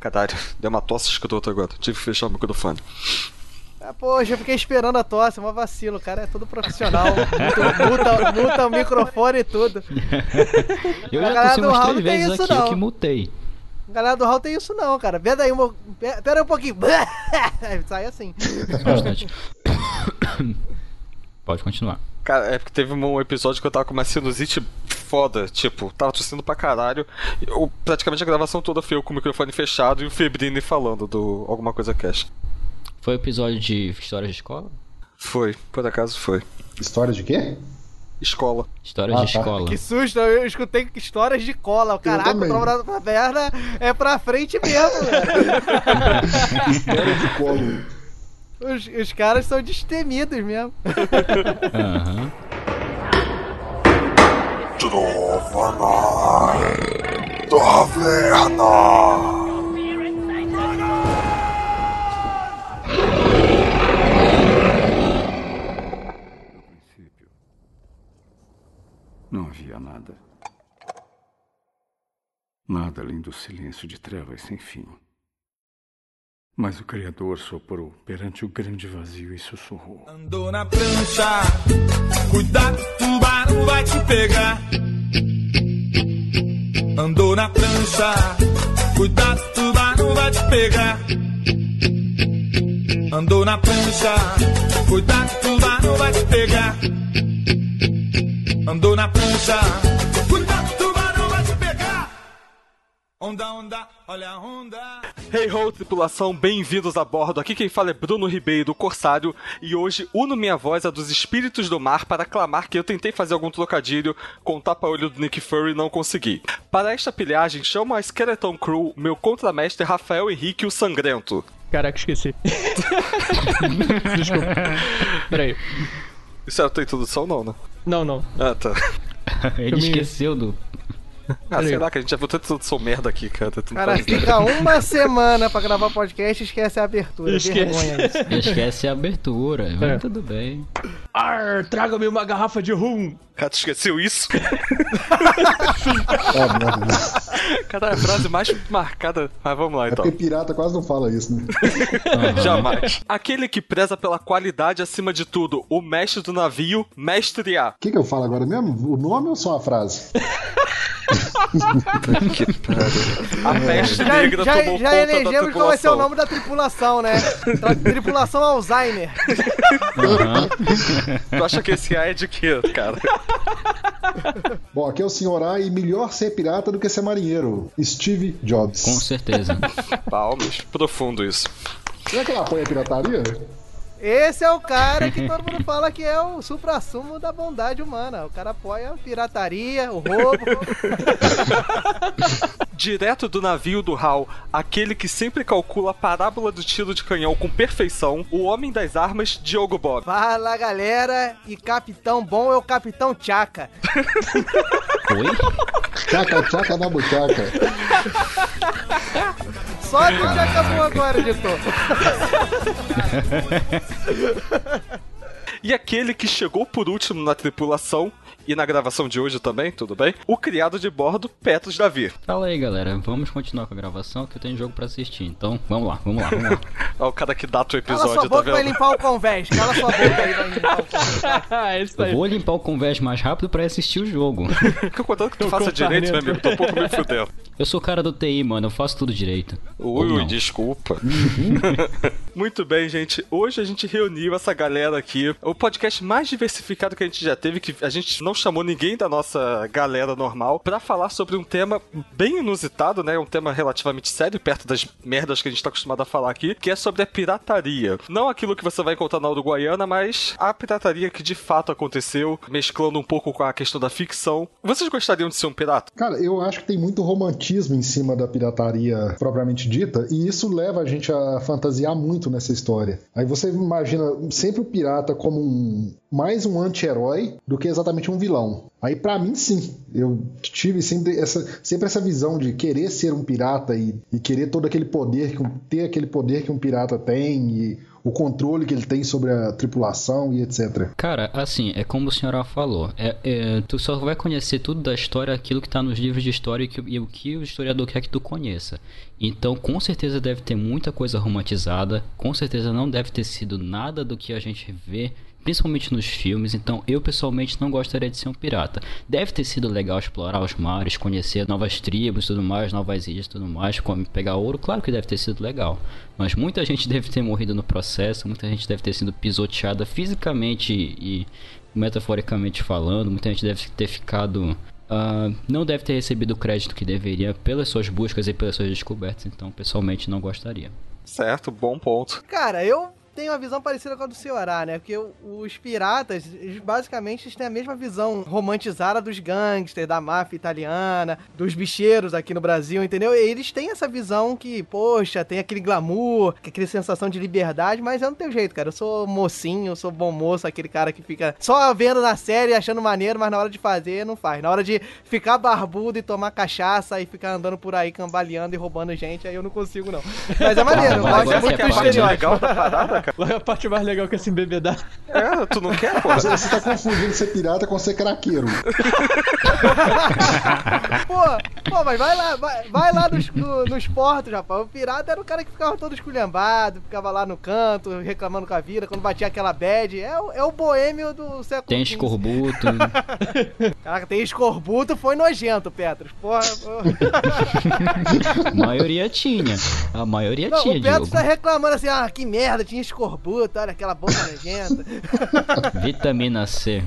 Caralho, deu uma tosse escrota agora. Tive que fechar o microfone. Ah, poxa, eu fiquei esperando a tosse, uma vacilo, o cara é todo profissional. Muta, muta, muta o microfone e tudo. Eu A já galera do umas Raul três não tem vezes isso, aqui, eu não. que mutei. A galera do Hall tem isso não, cara. Pera aí, uma... pe- pera aí um pouquinho. Sai assim. Bastante. Pode continuar. Cara, é porque teve um episódio que eu tava com uma sinusite foda, tipo, tava tossindo pra caralho. Eu, praticamente a gravação toda foi eu com o microfone fechado e o Febrini falando do Alguma Coisa Cash. Foi o episódio de histórias de escola? Foi, por acaso foi. História de quê? Escola. Histórias Ah, de tá. escola. Que susto, eu escutei histórias de cola. Caraca, o também. Trombado pra perna é pra frente mesmo, velho. História de colo. Os, os caras são destemidos mesmo. Aham. Princípio, não havia nada. Nada além do silêncio de trevas sem fim. Mas o Criador soprou perante o grande vazio e sussurrou. Andou na prancha, cuidado, tubarão vai te pegar. Andou na prancha, cuidado, tubarão vai te pegar. Andou na prancha, cuidado, tubarão vai te pegar. Andou na prancha, Onda, onda, olha a onda. Hey ho, tripulação, bem-vindos a bordo. Aqui quem fala é Bruno Ribeiro, Corsário, e hoje uno minha voz a dos espíritos do mar para clamar que eu tentei fazer algum trocadilho com o tapa-olho do Nick Fury e não consegui. Para esta pilhagem, chamo a Skeleton Crew, meu contramestre Rafael Henrique o Sangrento. Caraca, esqueci. Desculpa. Peraí. Isso era a tua introdução, não, né? Não, não. Ah, tá. Ele Eu me- esqueceu do. Ah, sei lá, que a gente já viu tanta introdução merda aqui, cara. Cara, fica uma semana pra gravar podcast e esquece a abertura. Esquece. Esquece a abertura. Mas É. tudo bem. Ar, traga-me uma garrafa de rum. Cara, tu esqueceu isso? Merda. Cara, é a frase mais marcada. Mas vamos lá É então. porque pirata quase não fala isso, né? Jamais. Aquele que preza pela qualidade acima de tudo, o mestre do navio, mestre A. O que, que eu falo agora mesmo? O nome ou só a frase? A peste Já, negra já, tomou já conta da elegemos qual vai ser o tripulação. nome da tripulação, né? Tra- tripulação Alzheimer. Tu acha que esse A é de quê, cara? Bom, aqui é o senhor A e melhor ser pirata do que ser marinheiro. Steve Jobs. Com certeza. Palmas. Profundo isso. Será que ele apoia a pirataria? Esse é o cara que todo mundo fala que é o supra-sumo da bondade humana. O cara apoia a pirataria, o roubo. Direto do navio do Hal, aquele que sempre calcula a parábola do tiro de canhão com perfeição, o homem das armas, Diogo Bob. Fala galera, e capitão bom é o capitão Tchaka. Oi? Tchaca, tchaca na buchaca. Só que já acabou agora, editor. E aquele que chegou por último na tripulação, e na gravação de hoje também, tudo bem? O criado de bordo, Petros Davi. Fala aí, galera. Vamos continuar com a gravação que eu tenho jogo pra assistir. Então, vamos lá, vamos lá, vamos lá. Ó, o cara que data o Cala episódio, sua tá boca vai vendo? limpar o convés. Cala sua boca aí, vai limpar o convés. Isso Eu vou limpar o convés mais rápido pra assistir o jogo. Fica contando que tu faça direito, meu amigo. Tô um pouco me fudendo. Eu sou o cara do TI, mano. Eu faço tudo direito. Ui, desculpa. Muito bem, gente. Hoje a gente reuniu essa galera aqui. O podcast mais diversificado que a gente já teve, que a gente não chamou ninguém da nossa galera normal, pra falar sobre um tema bem inusitado, né? Um tema relativamente sério, perto das merdas que a gente tá acostumado a falar aqui, que é sobre a pirataria. Não aquilo que você vai encontrar na Uruguaiana, mas a pirataria que de fato aconteceu, mesclando um pouco com a questão da ficção. Vocês gostariam de ser um pirata? Cara, eu acho que tem muito romantismo em cima da pirataria propriamente dita, e isso leva a gente a fantasiar muito nessa história. Aí você imagina sempre o pirata como um, mais um anti-herói do que exatamente um vilão. Aí pra mim sim, eu tive sempre essa, sempre essa visão de querer ser um pirata e, e querer todo aquele poder, que um- ter aquele poder que um pirata tem e o controle que ele tem sobre a tripulação e etc. Cara, assim, é como o senhor falou. É, é, tu só vai conhecer tudo da história aquilo que tá nos livros de história e, que- e o que o historiador quer que tu conheça. Então, com certeza deve ter muita coisa romantizada. Com certeza não deve ter sido nada do que a gente vê. Principalmente nos filmes, então eu pessoalmente não gostaria de ser um pirata. Deve ter sido legal explorar os mares, conhecer novas tribos, tudo mais, novas ilhas, tudo mais, como pegar ouro, claro que deve ter sido legal. Mas muita gente deve ter morrido no processo, muita gente deve ter sido pisoteada fisicamente e metaforicamente falando, muita gente deve ter ficado. ah, não deve ter recebido o crédito que deveria pelas suas buscas e pelas suas descobertas, então pessoalmente não gostaria. Certo, bom ponto. Cara, eu tenho uma visão parecida com a do Ceará, né? Porque os piratas, eles basicamente eles têm a mesma visão romantizada dos gangsters, da máfia italiana, dos bicheiros aqui no Brasil, entendeu? E eles têm essa visão que, poxa, tem aquele glamour, aquela sensação de liberdade, mas eu não tenho jeito, cara. Eu sou mocinho, eu sou bom moço, aquele cara que fica só vendo na série, achando maneiro, mas na hora de fazer, não faz. Na hora de ficar barbudo e tomar cachaça e ficar andando por aí cambaleando e roubando gente, aí eu não consigo, não. Mas é maneiro, eu Mas gosto muito é do estereótipo. legal da parada, cara. A parte mais legal que é se embebedar. É, tu não quer, pô? Você, você tá confundindo ser pirata com ser craqueiro. Pô, pô, mas vai lá, vai, vai lá nos, no- nos portos, rapaz. O pirata era o cara que ficava todo esculhambado, ficava lá no canto, reclamando com a vida, quando batia aquela bad. É, o- é o boêmio do século Tem escorbuto. Caraca, tem escorbuto, foi nojento, Petros. Porra, porra. a maioria tinha. A maioria Não, tinha, o Petros Diogo. tá reclamando assim, ah, que merda, tinha escorbuto, olha aquela boca nojenta. Vitamina C.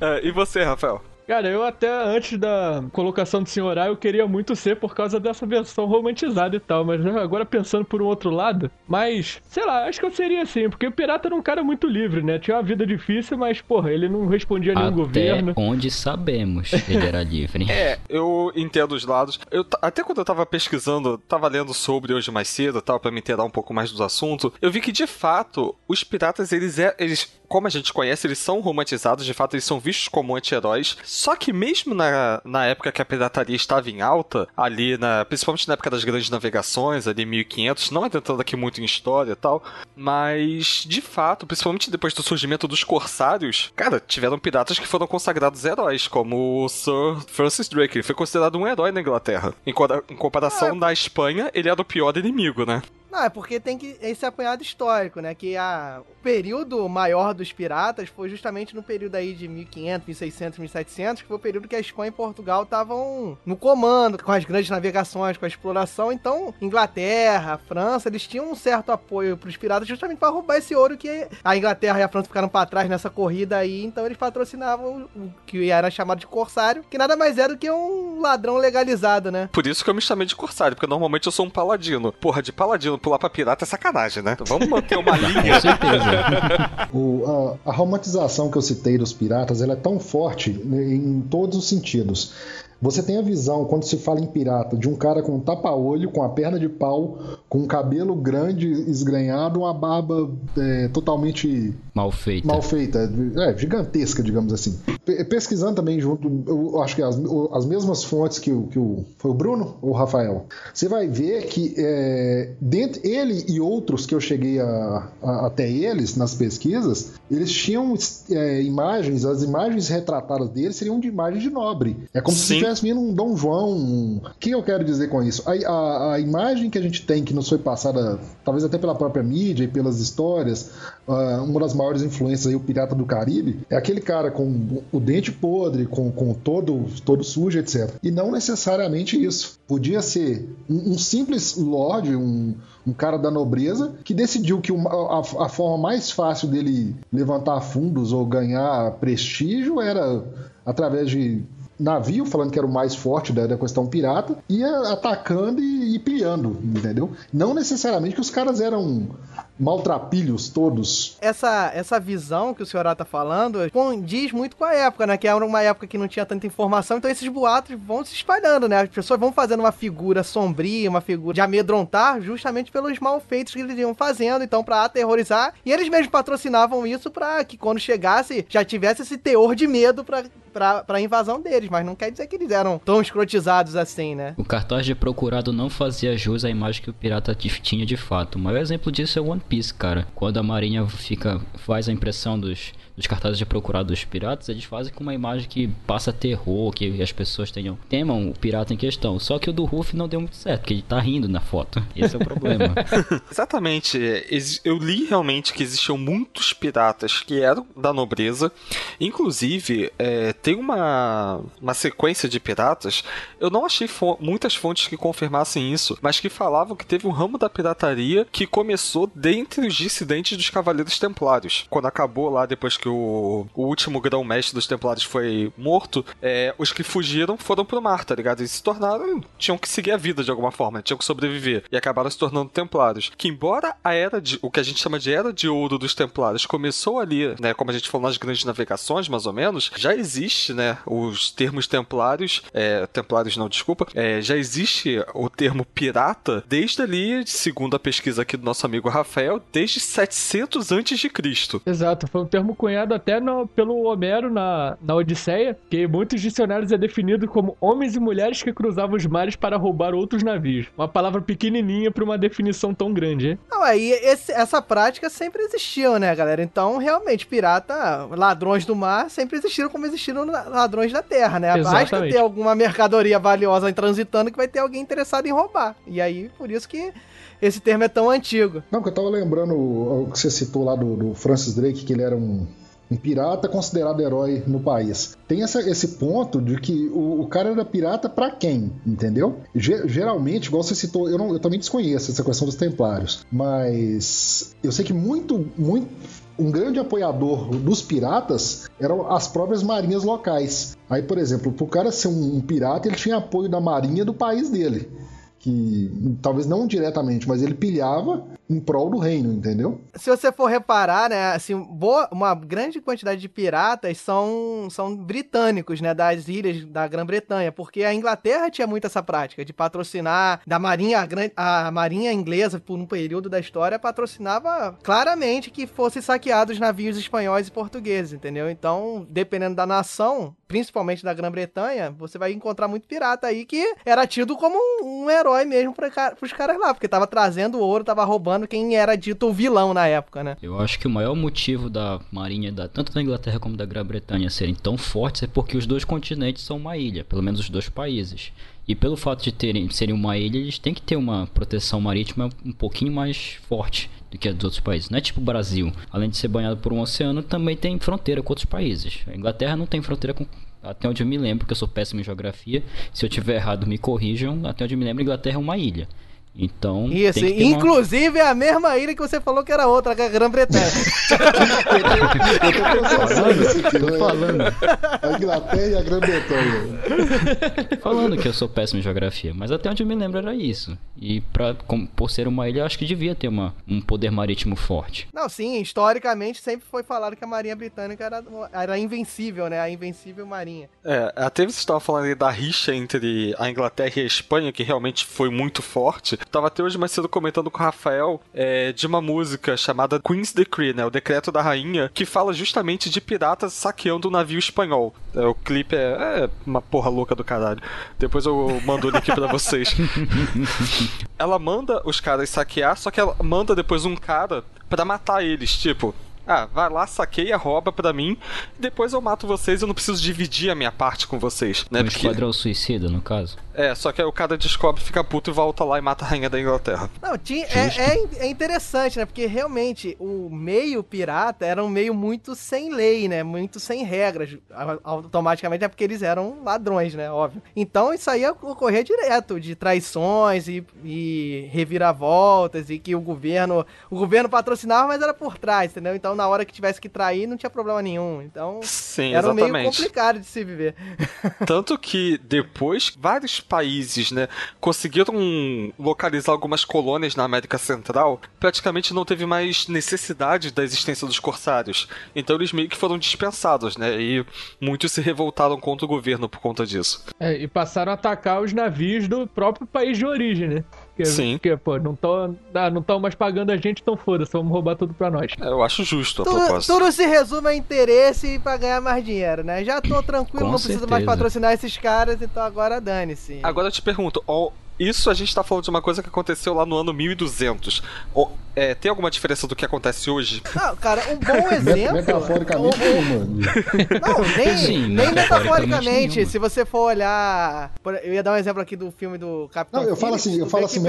É, e você, Rafael? Cara, eu até antes da colocação do senhor A, eu queria muito ser por causa dessa versão romantizada e tal, mas agora pensando por um outro lado, mas, sei lá, acho que eu seria assim, porque o pirata era um cara muito livre, né? Tinha uma vida difícil, mas, porra, ele não respondia a nenhum Até governo. onde sabemos ele era livre. É, eu entendo os lados. Eu, até quando eu tava pesquisando, tava lendo sobre hoje mais cedo, tal, para me inteirar um pouco mais do assunto, eu vi que de fato os piratas eles é, eles como a gente conhece, eles são romantizados, de fato eles são vistos como anti-heróis. Só que mesmo na, na época que a pirataria estava em alta, ali na, principalmente na época das grandes navegações, ali 1500, não entrando aqui muito em história e tal, mas de fato, principalmente depois do surgimento dos corsários, cara, tiveram piratas que foram consagrados heróis, como o Sir Francis Drake. Ele foi considerado um herói na Inglaterra. Em, em comparação na Espanha, ele era o pior inimigo, né? Não, é porque tem que esse apanhado histórico, né? Que a, o período maior dos piratas foi justamente no período aí de 1500, 1600, 1700, que foi o período que a Espanha e Portugal estavam no comando, com as grandes navegações, com a exploração. Então, Inglaterra, França, eles tinham um certo apoio pros piratas justamente para roubar esse ouro que a Inglaterra e a França ficaram para trás nessa corrida aí. Então, eles patrocinavam o que era chamado de corsário, que nada mais é do que um ladrão legalizado, né? Por isso que eu me chamei de corsário, porque normalmente eu sou um paladino. Porra, de paladino pular pra pirata é sacanagem, né? Então vamos manter uma linha. Com certeza. O- a, a romantização que eu citei dos piratas ela é tão forte em todos os sentidos. Você tem a visão, quando se fala em pirata, de um cara com um tapa-olho, com a perna de pau, com um cabelo grande, esgranhado, uma barba é, totalmente Mal feita. mal feita, é, gigantesca, digamos assim. Pe- pesquisando também junto, eu acho que as, as mesmas fontes que o, que o. Foi o Bruno ou o Rafael? Você vai ver que é, dentro, ele e outros que eu cheguei a, a- até eles nas pesquisas, eles tinham é, imagens, as imagens retratadas deles seriam de imagem de nobre. É como se Sim. estivesse vindo um Dom João. um- O que eu quero dizer com isso? A, a- a imagem que a gente tem, que nos foi passada, talvez até pela própria mídia e pelas histórias, ah, uma das maiores influências aí, o Pirata do Caribe, é aquele cara com o dente podre, com, com todo, todo sujo, etc. E não necessariamente isso. Podia ser um, um simples lord, um, um cara da nobreza, que decidiu que uma- a, a forma mais fácil dele levantar fundos ou ganhar prestígio era através de navio, falando que era o mais forte da, da questão pirata, ia atacando e, e pilhando, entendeu? Não necessariamente que os caras eram maltrapilhos todos. essa, essa visão que o senhor tá falando condiz muito com a época, né? Que era uma época que não tinha tanta informação, então esses boatos vão se espalhando, né? As pessoas vão fazendo uma figura sombria, uma figura de amedrontar, justamente pelos malfeitos que eles iam fazendo, então pra aterrorizar. E eles mesmos patrocinavam isso pra que quando chegasse já tivesse esse teor de medo pra pra, pra invasão deles, mas não quer dizer que eles eram tão escrotizados assim, né? O cartaz de procurado não fazia jus à imagem que o pirata tinha de fato. O maior exemplo disso é o One Piece, cara. Quando a marinha fica faz a impressão dos dos cartazes de procurado dos piratas, eles fazem com uma imagem que passa terror, que as pessoas tenham temam o pirata em questão. Só que o do Ruff não deu muito certo, porque ele tá rindo na foto. Esse é o problema. Exatamente. Eu li realmente que existiam muitos piratas que eram da nobreza. Inclusive, é, tem uma, uma sequência de piratas. Eu não achei fo muitas fontes que confirmassem isso, mas que falavam que teve um ramo da pirataria que começou dentre os dissidentes dos Cavaleiros Templários. Quando acabou lá, depois que o, o último grão-mestre dos Templários foi morto, é, os que fugiram foram pro mar, tá ligado? E se tornaram. tinham que seguir a vida de alguma forma, tinham que sobreviver. E acabaram se tornando Templários. Que embora a era de. o que a gente chama de era de ouro dos Templários começou ali, né? Como a gente falou nas grandes navegações, mais ou menos, já existe, né? Os termos Templários. É, templários não, desculpa. É, já existe o termo pirata desde ali, segundo a pesquisa aqui do nosso amigo Rafael, desde 700 antes de Cristo. Exato, foi um termo cunhado cunhado até no, pelo Homero na, na Odisseia, que em muitos dicionários é definido como homens e mulheres que cruzavam os mares para roubar outros navios. Uma palavra pequenininha para uma definição tão grande, hein? Não, aí esse, essa prática sempre existiu, né, galera? Então, realmente, pirata, ladrões do mar sempre existiram como existiram ladrões da terra, né? Exatamente. Basta ter alguma mercadoria valiosa transitando que vai ter alguém interessado em roubar. E aí, por isso que esse termo é tão antigo. Não, que eu tava lembrando o, o que você citou lá do, do Francis Drake, que ele era um um pirata considerado herói no país. Tem essa, esse ponto de que o, o cara era pirata para quem, entendeu? Ge geralmente, igual você citou, eu, não, eu também desconheço essa questão dos templários, mas eu sei que muito, muito um grande apoiador dos piratas eram as próprias marinhas locais. Aí, por exemplo, para o cara ser um, um pirata, ele tinha apoio da marinha do país dele que talvez não diretamente, mas ele pilhava em prol do reino, entendeu? Se você for reparar, né, assim, boa, uma grande quantidade de piratas são, são britânicos, né, das ilhas da Grã-Bretanha, porque a Inglaterra tinha muito essa prática de patrocinar da marinha a, marinha inglesa por um período da história patrocinava claramente que fossem saqueados navios espanhóis e portugueses, entendeu? Então, dependendo da nação, principalmente da Grã-Bretanha, você vai encontrar muito pirata aí que era tido como um, um herói mesmo para os caras lá, porque tava trazendo ouro, tava roubando quem era dito o vilão na época, né? Eu acho que o maior motivo da marinha, da, tanto da Inglaterra como da Grã-Bretanha, serem tão fortes é porque os dois continentes são uma ilha, pelo menos os dois países. E pelo fato de terem, serem uma ilha, eles têm que ter uma proteção marítima um pouquinho mais forte do que a dos outros países. Não é tipo o Brasil. Além de ser banhado por um oceano, também tem fronteira com outros países. A Inglaterra não tem fronteira com até onde eu me lembro, porque eu sou péssimo em geografia. Se eu tiver errado, me corrijam. Até onde eu me lembro, a Inglaterra é uma ilha. Então. Isso, inclusive uma... é a mesma ilha que você falou que era outra, que é a Grã-Bretanha. eu tô falando. A Inglaterra e a Grã-Bretanha. Falando que eu sou péssimo em geografia, mas até onde eu me lembro era isso. E pra, com, por ser uma ilha, eu acho que devia ter uma, um poder marítimo forte. Não, sim, historicamente sempre foi falado que a Marinha Britânica era, era invencível, né? A invencível Marinha. É, até você estava falando aí da rixa entre a Inglaterra e a Espanha, que realmente foi muito forte. Tava até hoje mais cedo comentando com o Rafael é, de uma música chamada Queen's Decree, né? O Decreto da Rainha, que fala justamente de piratas saqueando um navio espanhol. É, o clipe é, é, uma porra louca do caralho. Depois eu mando o link pra vocês. ela manda os caras saquear, só que ela manda depois um cara para matar eles, tipo, ah, vai lá, saqueia, rouba pra mim, depois eu mato vocês, eu não preciso dividir a minha parte com vocês. Né? Um Porque... esquadrão suicida, no caso. É, só que aí o cara descobre, fica puto e volta lá e mata a rainha da Inglaterra. Não, tinha, é, é, é, interessante, né? Porque realmente o meio pirata era um meio muito sem lei, né? Muito sem regras. Automaticamente é porque eles eram ladrões, né? Óbvio. Então isso aí ocorria direto, de traições e, e reviravoltas, e que o governo. O governo patrocinava, mas era por trás, entendeu? Então na hora que tivesse que trair, não tinha problema nenhum. Então, Sim, era exatamente. um meio complicado de se viver. Tanto que depois, vários países, né, conseguiram localizar algumas colônias na América Central, praticamente não teve mais necessidade da existência dos corsários. Então eles meio que foram dispensados, né, e muitos se revoltaram contra o governo por conta disso. É, e passaram a atacar os navios do próprio país de origem, né? Porque, Sim. Porque, pô, não estão ah, não tão mais pagando a gente, então foda-se, vamos roubar tudo pra nós. É, Eu acho justo a Tudo, proposta. tudo se resume a interesse pra ganhar mais dinheiro, né? Já tô tranquilo, Com não preciso certeza. mais patrocinar esses caras, então agora dane-se. Agora eu te pergunto, ó, isso a gente tá falando de uma coisa que aconteceu lá no ano 1200. Ó, é, tem alguma diferença do que acontece hoje? Não, cara, um bom exemplo. Metaforicamente, um- nenhuma. Não, nem, Sim, nem metaforicamente. Se você for olhar. Eu ia dar um exemplo aqui do filme do Capitão Não, eu falo assim, eu falo assim,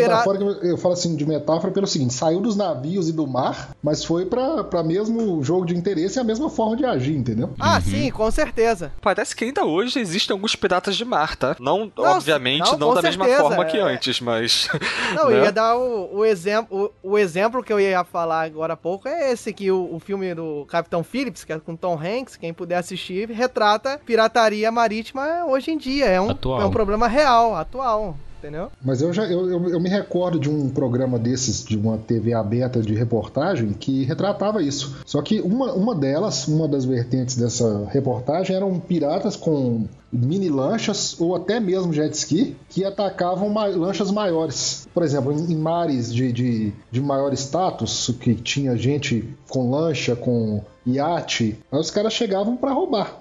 eu falo assim de metáfora pelo seguinte, saiu dos navios e do mar, mas foi pra, pra mesmo jogo de interesse e a mesma forma de agir, entendeu? Ah, sim, com certeza. Parece que ainda hoje existem alguns piratas de mar, tá? Não, Não, obviamente, não, não, da mesma certeza, forma que é. Antes, mas. Não, né? eu ia dar o, o exemplo. O, o exemplo que eu ia falar agora há pouco é esse que o, o filme do Capitão Phillips, que é com Tom Hanks, quem puder assistir, retrata pirataria marítima hoje em dia. É um, Atual. é um problema real, atual. Entendeu? Mas eu já eu, eu, eu me recordo de um programa desses, de uma TV aberta de reportagem, que retratava isso. Só que uma, uma delas, uma das vertentes dessa reportagem, eram piratas com mini lanchas ou até mesmo jet ski que atacavam lanchas maiores. Por exemplo, em, em mares de, de, de maior status, que tinha gente com lancha, com iate, aí os caras chegavam para roubar.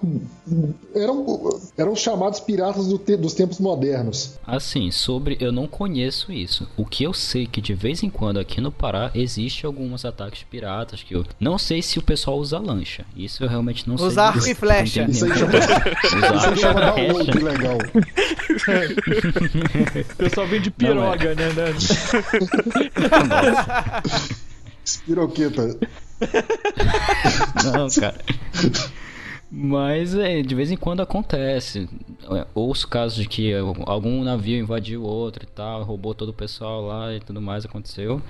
Eram, eram os chamados piratas do te- dos tempos modernos. Assim, sobre. Eu não conheço isso. O que eu sei é que de vez em quando aqui no Pará existe alguns ataques piratas que eu. Não sei se o pessoal usa lancha. Isso eu realmente não sei. Usa arco e flecha. Não Isso aí chama, Usar isso aí chama download flecha. legal. O pessoal vem de piroga, né? né? Espiroqueta. Não, cara. Mas é, de vez em quando acontece. É, Ouço casos de que algum navio invadiu outro e tal, roubou todo o pessoal lá e tudo mais aconteceu.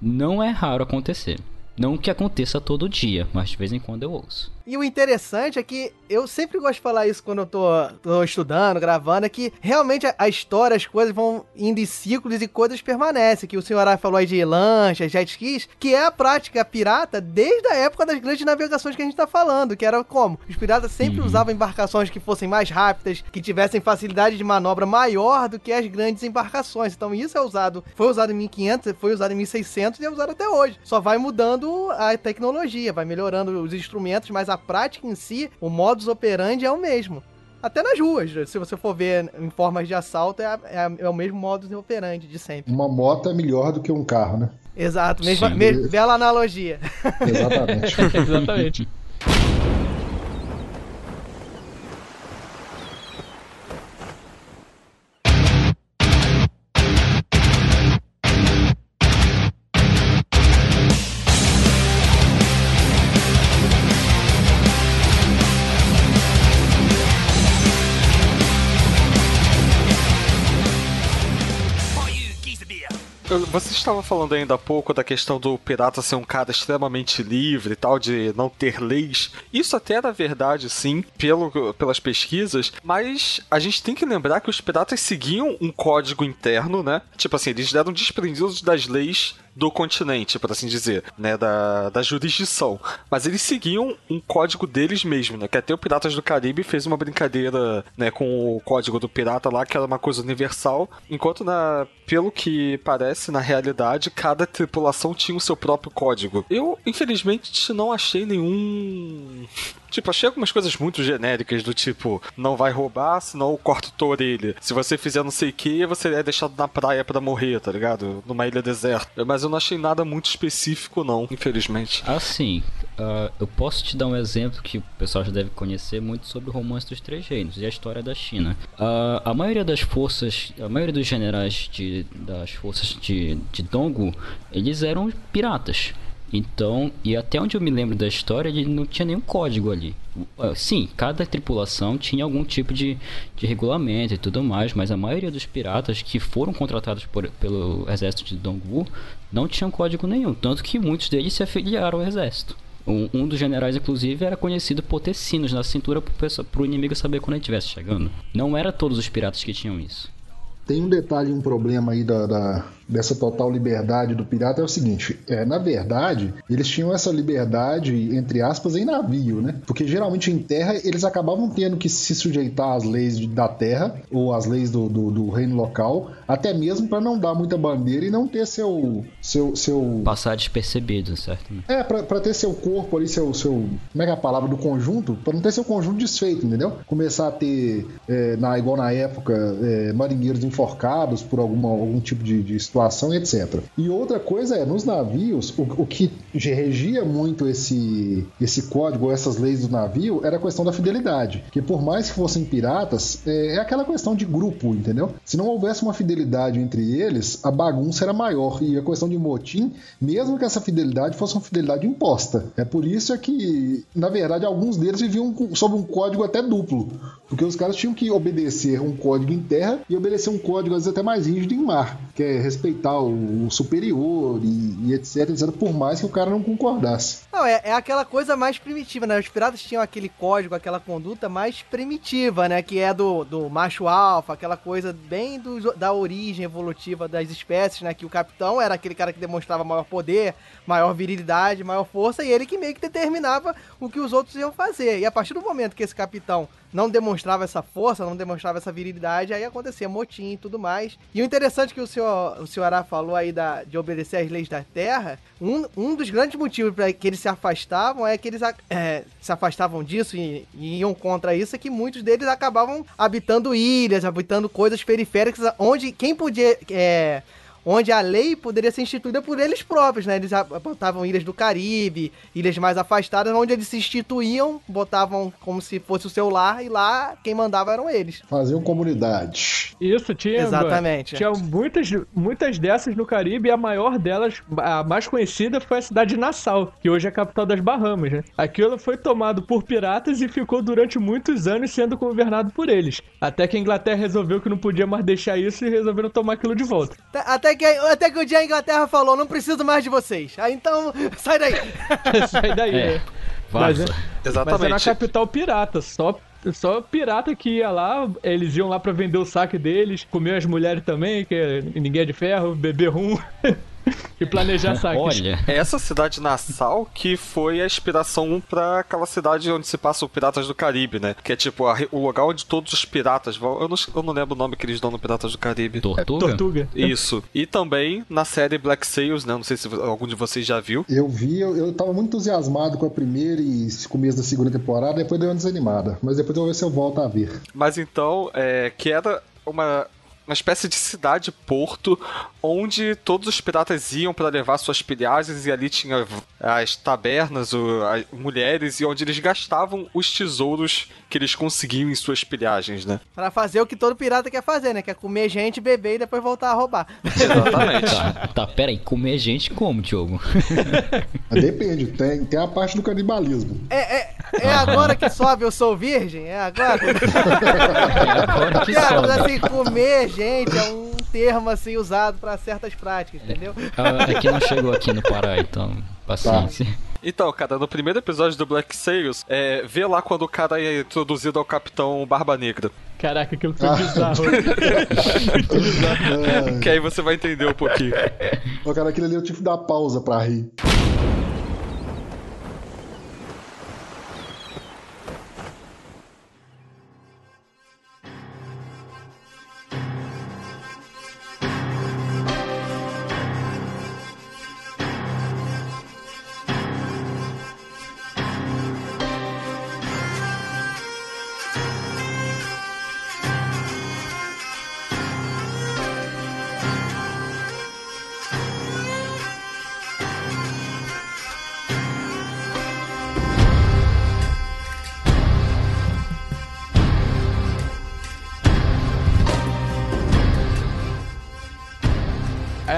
Não é raro acontecer. Não que aconteça todo dia, mas de vez em quando eu ouço. E o interessante é que eu sempre gosto de falar isso quando eu tô, tô estudando, gravando, é que realmente a, a história, as coisas vão indo em ciclos e coisas permanecem. Que o senhor falou aí de lanchas, jet skis, que é a prática pirata desde a época das grandes navegações que a gente tá falando, que era como? Os piratas sempre Uhum. usavam embarcações que fossem mais rápidas, que tivessem facilidade de manobra maior do que as grandes embarcações. Então isso é usado, foi usado em 1500, foi usado em 1600 e é usado até hoje. Só vai mudando a tecnologia, vai melhorando os instrumentos, mas a prática em si, o modus operandi é o mesmo. Até nas ruas, se você for ver em formas de assalto, é, a- é a- é o mesmo modus operandi de sempre. Uma moto é melhor do que um carro, né? Exato, mesma, me- bela analogia. Exatamente. Exatamente. Você estava falando ainda há pouco da questão do pirata ser um cara extremamente livre e tal, de não ter leis. Isso até era verdade, sim, pelo, pelas pesquisas, mas a gente tem que lembrar que os piratas seguiam um código interno, né? Tipo assim, eles eram desprendidos das leis do continente, por assim dizer, né, da, da jurisdição. Mas eles seguiam um código deles mesmo, né, que até o Piratas do Caribe fez uma brincadeira, né, com o código do pirata lá, que era uma coisa universal, enquanto na, pelo que parece, na realidade, cada tripulação tinha o seu próprio código. Eu, infelizmente, não achei nenhum Tipo, achei algumas coisas muito genéricas, do tipo, não vai roubar, senão eu corto tua orelha. Se você fizer não sei o que, você é deixado na praia pra morrer, tá ligado? Numa ilha deserta. Mas eu não achei nada muito específico, não, infelizmente. Assim, ah, eu posso te dar um exemplo que o pessoal já deve conhecer muito sobre o romance dos Três Reinos e a história da China. Ah, a maioria das forças, a maioria dos generais de, das forças de, de Dongwu, eles eram piratas. Então, e até onde eu me lembro da história, ele não tinha nenhum código ali. Ah, Sim, cada tripulação tinha algum tipo de, de regulamento e tudo mais, mas a maioria dos piratas que foram contratados por- pelo exército de Dongwu não tinham código nenhum, tanto que muitos deles se afiliaram ao exército. Um, um dos generais, inclusive, era conhecido por ter sinos na cintura para o inimigo saber quando ele estivesse chegando. Não era todos os piratas que tinham isso. Tem um detalhe, um problema aí da, da- dessa total liberdade do pirata é o seguinte: é, na verdade, eles tinham essa liberdade, entre aspas, em navio, né? Porque geralmente em terra eles acabavam tendo que se sujeitar às leis da terra ou às leis do, do- do reino local, até mesmo para não dar muita bandeira e não ter seu. Seu, seu Passar despercebido, certo? é, pra, pra ter seu corpo ali, seu, seu. Como é que é a palavra do conjunto? Pra não ter seu conjunto desfeito, entendeu? Começar a ter, é, na, igual na época, é, marinheiros enforcados por alguma, algum tipo de, de situação, etc. E outra coisa é, nos navios, o, o que regia muito esse, esse código, essas leis do navio, era a questão da fidelidade. Que por mais que fossem piratas, é, é aquela questão de grupo, entendeu? Se não houvesse uma fidelidade entre eles, a bagunça era maior. E a questão de motim, mesmo que essa fidelidade fosse uma fidelidade imposta. É por isso é que, na verdade, alguns deles viviam sob um código até duplo. Porque os caras tinham que obedecer um código em terra e obedecer um código, às vezes, até mais rígido em mar, que é respeitar o, superior e, e etc, etc, por mais que o cara não concordasse. Não, é, é aquela coisa mais primitiva, né? Os piratas tinham aquele código, aquela conduta mais primitiva, né? Que é do, do macho alfa, aquela coisa bem do- da origem evolutiva das espécies, né? Que o capitão era aquele cara que demonstrava maior poder, maior virilidade, maior força, e ele que meio que determinava o que os outros iam fazer. E a partir do momento que esse capitão não demonstrava essa força, não demonstrava essa virilidade, aí acontecia motim e tudo mais. E o interessante que o senhor, o senhor Ará falou aí da, de obedecer às leis da terra, um, um dos grandes motivos para que eles se afastavam é que eles é, se afastavam disso e, e iam contra isso, é que muitos deles acabavam habitando ilhas, habitando coisas periféricas, onde quem podia. é, onde a lei poderia ser instituída por eles próprios, né? Eles botavam ilhas do Caribe, ilhas mais afastadas, onde eles se instituíam, botavam como se fosse o seu lar, e lá quem mandava eram eles. Faziam comunidade. Isso, tinha. Exatamente. Tinha muitas, muitas dessas no Caribe e a maior delas, a mais conhecida, foi a cidade de Nassau, que hoje é a capital das Bahamas, né? Aquilo foi tomado por piratas e ficou durante muitos anos sendo governado por eles. Até que a Inglaterra resolveu que não podia mais deixar isso e resolveram tomar aquilo de volta. Até- Até que, até que o dia a Inglaterra falou, não preciso mais de vocês. Aí então, sai daí. Sai daí, É. né? Vaza. Mas é- Mas era Exatamente. na capital pirata, só. Só pirata que ia lá, eles iam lá pra vender o saque deles, comer as mulheres também, que ninguém é de ferro, beber rum e planejar saques. Olha, Essa cidade Nassau que foi a inspiração pra aquela cidade onde se passa o Piratas do Caribe, né? Que é tipo a o lugar onde todos os piratas vão. Eu não, eu não lembro o nome que eles dão no Piratas do Caribe. tortuga? Tortuga. Isso. E também na série Black Sails, né? Não sei se algum de vocês já viu. Eu vi, eu, eu tava muito entusiasmado com a primeira e começo da segunda temporada, depois deu uma desanimada. Mas depois eu vou ver se eu volto a ver. Mas então, é, que era uma, uma espécie de cidade-porto onde todos os piratas iam para levar suas pilhagens e ali tinha as tabernas, o- as mulheres e onde eles gastavam os tesouros que eles conseguiam em suas pilhagens, né? Pra fazer o que todo pirata quer fazer, né? Que é comer gente, beber e depois voltar a roubar. Exatamente. Tá, tá, pera aí, comer gente como, Diogo? Depende, tem, tem a parte do canibalismo. É, é, é agora que sobe Eu Sou Virgem? É agora? Agora que Cara, sobe. mas assim, comer gente é um termo assim usado pra certas práticas, entendeu? Ah, É que não chegou aqui no Pará, então paciência. Então, cara, no primeiro episódio do Black Sails, é, vê lá quando o cara é introduzido ao Capitão Barba Negra. Caraca, aquilo foi Ah. bizarro. É, Que aí você vai entender um pouquinho. o cara, aquele ali eu tive que dar pausa pra rir.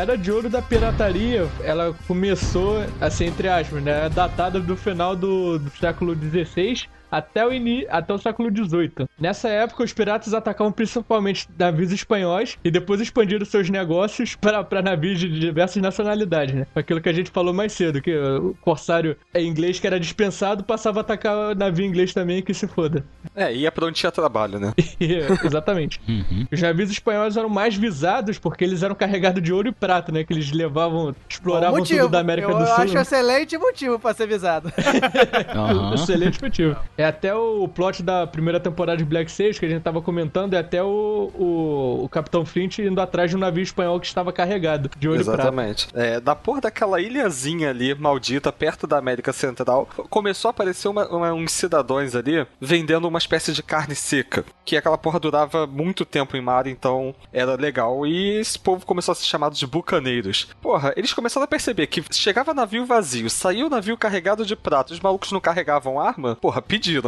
Era de Ouro da Pirataria, ela começou, assim, entre aspas, né? Datada do final do, do século XVI até o, ini... até o século XVIII. Nessa época, os piratas atacavam principalmente navios espanhóis e depois expandiram seus negócios para navios de diversas nacionalidades, né? Aquilo que a gente falou mais cedo, que o corsário é inglês que era dispensado, passava a atacar navio inglês também, que se foda. É, ia pra onde tinha trabalho, né? Exatamente. Uhum. Os navios espanhóis eram mais visados porque eles eram carregados de ouro e prata, né? Que eles levavam, exploravam tudo da América eu do Sul. acho excelente motivo pra ser visado. Aham. Excelente motivo. É até o plot da primeira temporada de Black Sails, que a gente tava comentando, é até o, o, o Capitão Flint indo atrás de um navio espanhol que estava carregado de ouro e prata. Exatamente. É, da porra daquela ilhazinha ali, maldita, perto da América Central, começou a aparecer uma- uma- uns cidadãos ali vendendo uma espécie de carne seca. Que aquela porra durava muito tempo em mar, então era legal. E esse povo começou a ser chamado de bucaneiros. Porra, eles começaram a perceber que chegava navio vazio, saiu navio carregado de prato, os malucos não carregavam arma, porra,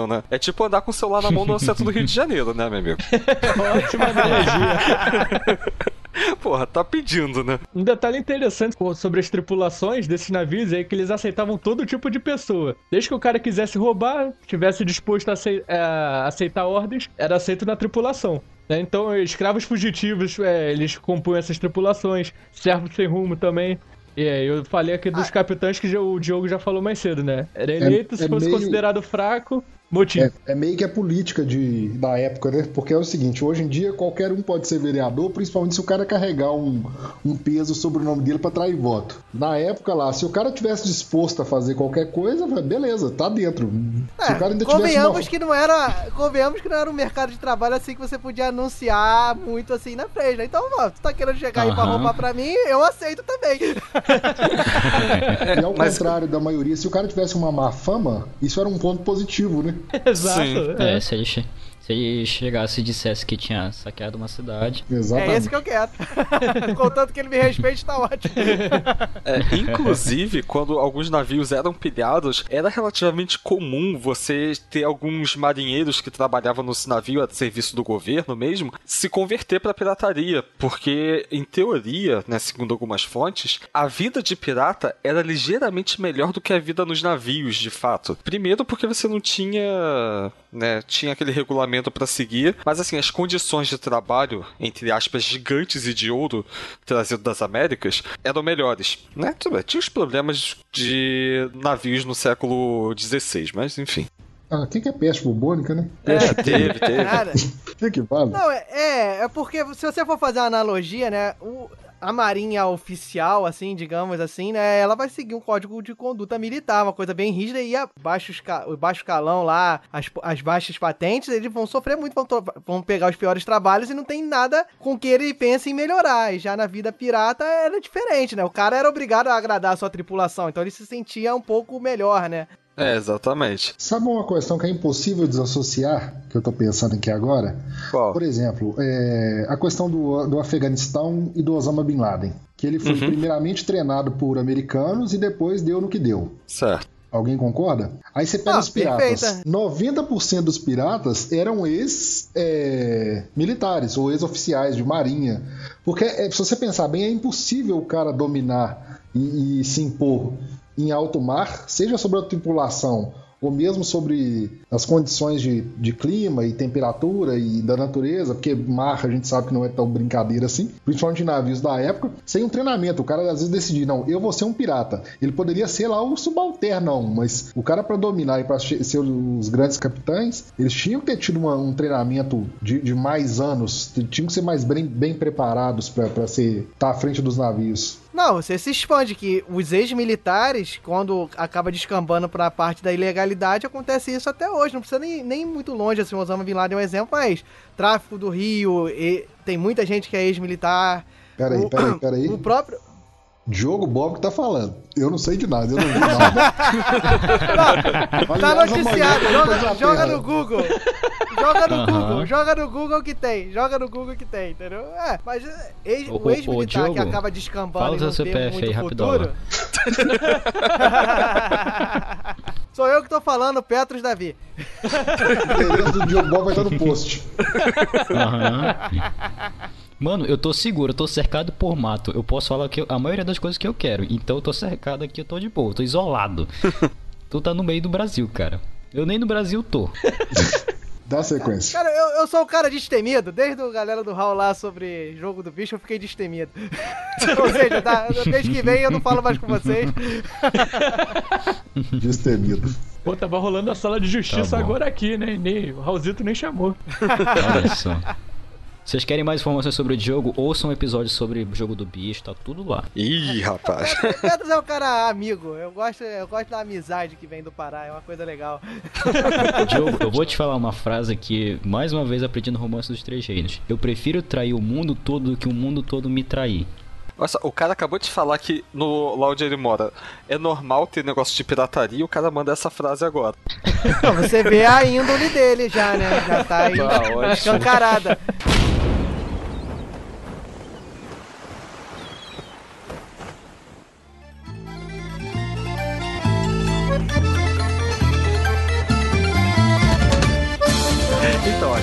né? É tipo andar com o celular na mão no centro do Rio de Janeiro, né, meu amigo? Ótima analogia. Porra, tá pedindo, né? Um detalhe interessante sobre as tripulações desses navios é que eles aceitavam todo tipo de pessoa. Desde que o cara quisesse roubar, estivesse disposto a a aceitar ordens, era aceito na tripulação. né? Então, escravos fugitivos, é, eles compunham essas tripulações, servos sem rumo também. E é, eu falei aqui dos capitães que o Diogo já falou mais cedo, né? Era eleito, se é fosse meio- considerado fraco, motim. É, é meio que a política de, da época, né? Porque é o seguinte, hoje em dia qualquer um pode ser vereador, principalmente se o cara carregar um, um peso sobre o nome dele pra trair voto. Na época lá, se o cara tivesse disposto a fazer qualquer coisa, beleza, tá dentro. se o cara ainda tivesse É, convenhamos uma... que não era. Convenhamos que não era um mercado de trabalho assim que você podia anunciar muito assim na frente, né? Então, ó, tu tá querendo chegar aí pra Aham. roubar pra mim, eu aceito também. E ao Mas- contrário da maioria, se o cara tivesse uma má fama, isso era um ponto positivo, né? Exato. Sim. é. É, se ele, se ele chegasse e dissesse que tinha saqueado uma cidade. Exatamente. É esse que eu quero. Contanto que ele me respeite, tá ótimo. É, inclusive, quando alguns navios eram pilhados, era relativamente comum você ter alguns marinheiros que trabalhavam nesse navio a serviço do governo mesmo se converter para pirataria, porque em teoria, né, segundo algumas fontes, a vida de pirata era ligeiramente melhor do que a vida nos navios, de fato. Primeiro porque você não tinha, né, tinha aquele regulamento para seguir, mas assim, as condições de trabalho, entre aspas, gigantes e de ouro trazido das Américas, eram melhores, né? Tinha os problemas de navios no século XVI, mas enfim. Ah, o que que é peste bubônica, né? É, teve, teve. Cara, que que vale? não, é, é, é porque se você for fazer uma analogia, né, o, a marinha oficial, assim, digamos assim, né, ela vai seguir um código de conduta militar, uma coisa bem rígida, e a baixo, o baixo calão lá, as, as baixas patentes, eles vão sofrer muito, vão, vão pegar os piores trabalhos e não tem nada com que ele pense em melhorar. E já na vida pirata era diferente, né, o cara era obrigado a agradar a sua tripulação, então ele se sentia um pouco melhor, né. É, exatamente. Sabe uma questão que é impossível desassociar, que eu tô pensando aqui agora? Qual? Por exemplo, é, a questão do, do Afeganistão e do Osama Bin Laden. Que ele foi Uhum. primeiramente treinado por americanos e depois deu no que deu. Certo. Alguém concorda? Aí você pega Ah, os piratas. perfeita. 90% dos piratas eram ex-militares ou ex-oficiais de marinha. Porque, é, se você pensar bem, é impossível o cara dominar e, e se impor em alto mar, seja sobre a tripulação ou mesmo sobre as condições de, de clima e temperatura e da natureza, porque mar a gente sabe que não é tão brincadeira assim, principalmente em navios da época, sem um treinamento. O cara às vezes decidir, não, eu vou ser um pirata. Ele poderia ser lá o subalterno, mas o cara para dominar e para ser os grandes capitães, eles tinham que ter tido uma- um treinamento de, de mais anos, tinham que ser mais bem, bem preparados para ser estar à frente dos navios. Não, você se expande que os ex-militares, quando acaba descambando pra parte da ilegalidade, acontece isso até hoje. Não precisa nem, nem muito longe, assim, o Osama Bin Laden é um exemplo, mas tráfico do Rio, e tem muita gente que é ex-militar. Peraí, O- peraí, peraí. O próprio... Diogo Bob que tá falando. Eu não sei de nada, eu não vi nada. Tá Aliás, noticiado, joga, joga no Google. Joga no Aham. Google, joga no Google que tem, joga no Google que tem, entendeu? É, mas é, ex- o ô, ex-militar que acaba descambando fala e o não seu tem CPF muito aí, futuro... Sou eu que tô falando, Petros Davi. O endereço do Diogo Bob vai estar no post. Aham. Mano, eu tô seguro, eu tô cercado por mato. Eu posso falar que eu- a maioria das coisas que eu quero. Então eu tô cercado aqui, eu tô de boa, eu tô isolado. tu tá no meio do Brasil, cara. Eu nem no Brasil tô. Dá sequência. Cara, eu, eu sou um cara destemido. Desde o galera do Raul lá sobre jogo do bicho, eu fiquei destemido. Ou seja, tá, desde que vem eu não falo mais com vocês. Destemido. Pô, tava rolando a sala de justiça Tá agora aqui, né? Nem, o Raulzito nem chamou. Olha só. Vocês querem mais informações sobre o jogo? Ouçam um episódio sobre o jogo do bicho, tá tudo lá. Ih, rapaz. Pedro é um cara amigo. Eu gosto, eu gosto da amizade que vem do Pará. É uma coisa legal. Diogo, eu vou te falar uma frase que, mais uma vez, aprendi no Romance dos Três Reinos. Eu prefiro trair o mundo todo do que o mundo todo me trair. Olha só, o cara acabou de falar que no, lá onde ele mora é normal ter negócio de pirataria e o cara manda essa frase agora. Então, você vê a índole dele já, né? Já tá aí Tá ótimo. escancarada.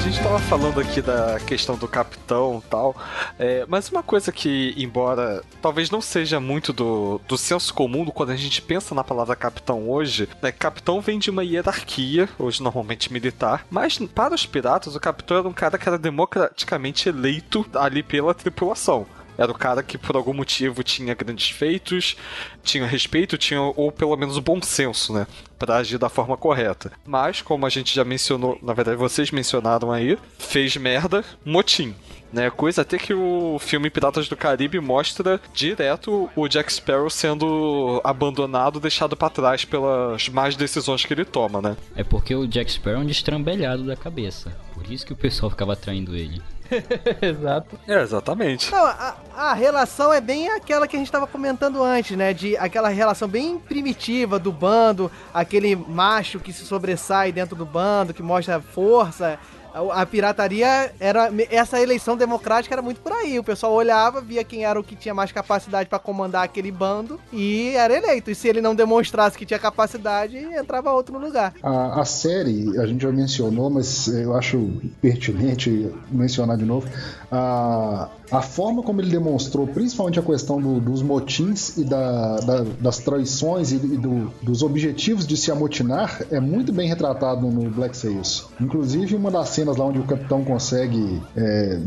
Gente tava falando aqui da questão do capitão e tal, é, mas uma coisa que, embora talvez não seja muito do, do senso comum quando a gente pensa na palavra capitão hoje, né, capitão vem de uma hierarquia, hoje normalmente militar, mas para os piratas, o capitão era um cara que era democraticamente eleito ali pela tripulação. Era o cara que por algum motivo tinha grandes feitos, tinha respeito, tinha ou pelo menos bom senso, né? Pra agir da forma correta. Mas, como a gente já mencionou, na verdade vocês mencionaram aí, fez merda, motim. Né, coisa até que o filme Piratas do Caribe mostra direto o Jack Sparrow sendo abandonado, deixado pra trás pelas más decisões que ele toma, né? É porque o Jack Sparrow é um destrambelhado da cabeça. Por isso que o pessoal ficava traindo ele. Exato. É, exatamente. Não, a, a relação é bem aquela que a gente tava comentando antes, né? De aquela relação bem primitiva do bando, aquele macho que se sobressai dentro do bando, que mostra força. A, pirataria era. Essa eleição democrática era muito por aí. O pessoal olhava, via quem era o que tinha mais capacidade pra comandar aquele bando e era eleito. E se ele não demonstrasse que tinha capacidade, entrava outro no lugar. A, a série, a gente já mencionou, mas eu acho pertinente mencionar de novo. A, a forma como ele demonstrou, principalmente a questão do- dos motins e da- da- das traições e, e do- dos objetivos de se amotinar, é muito bem retratado no Black Sails. Inclusive, uma das cenas lá onde o capitão consegue é,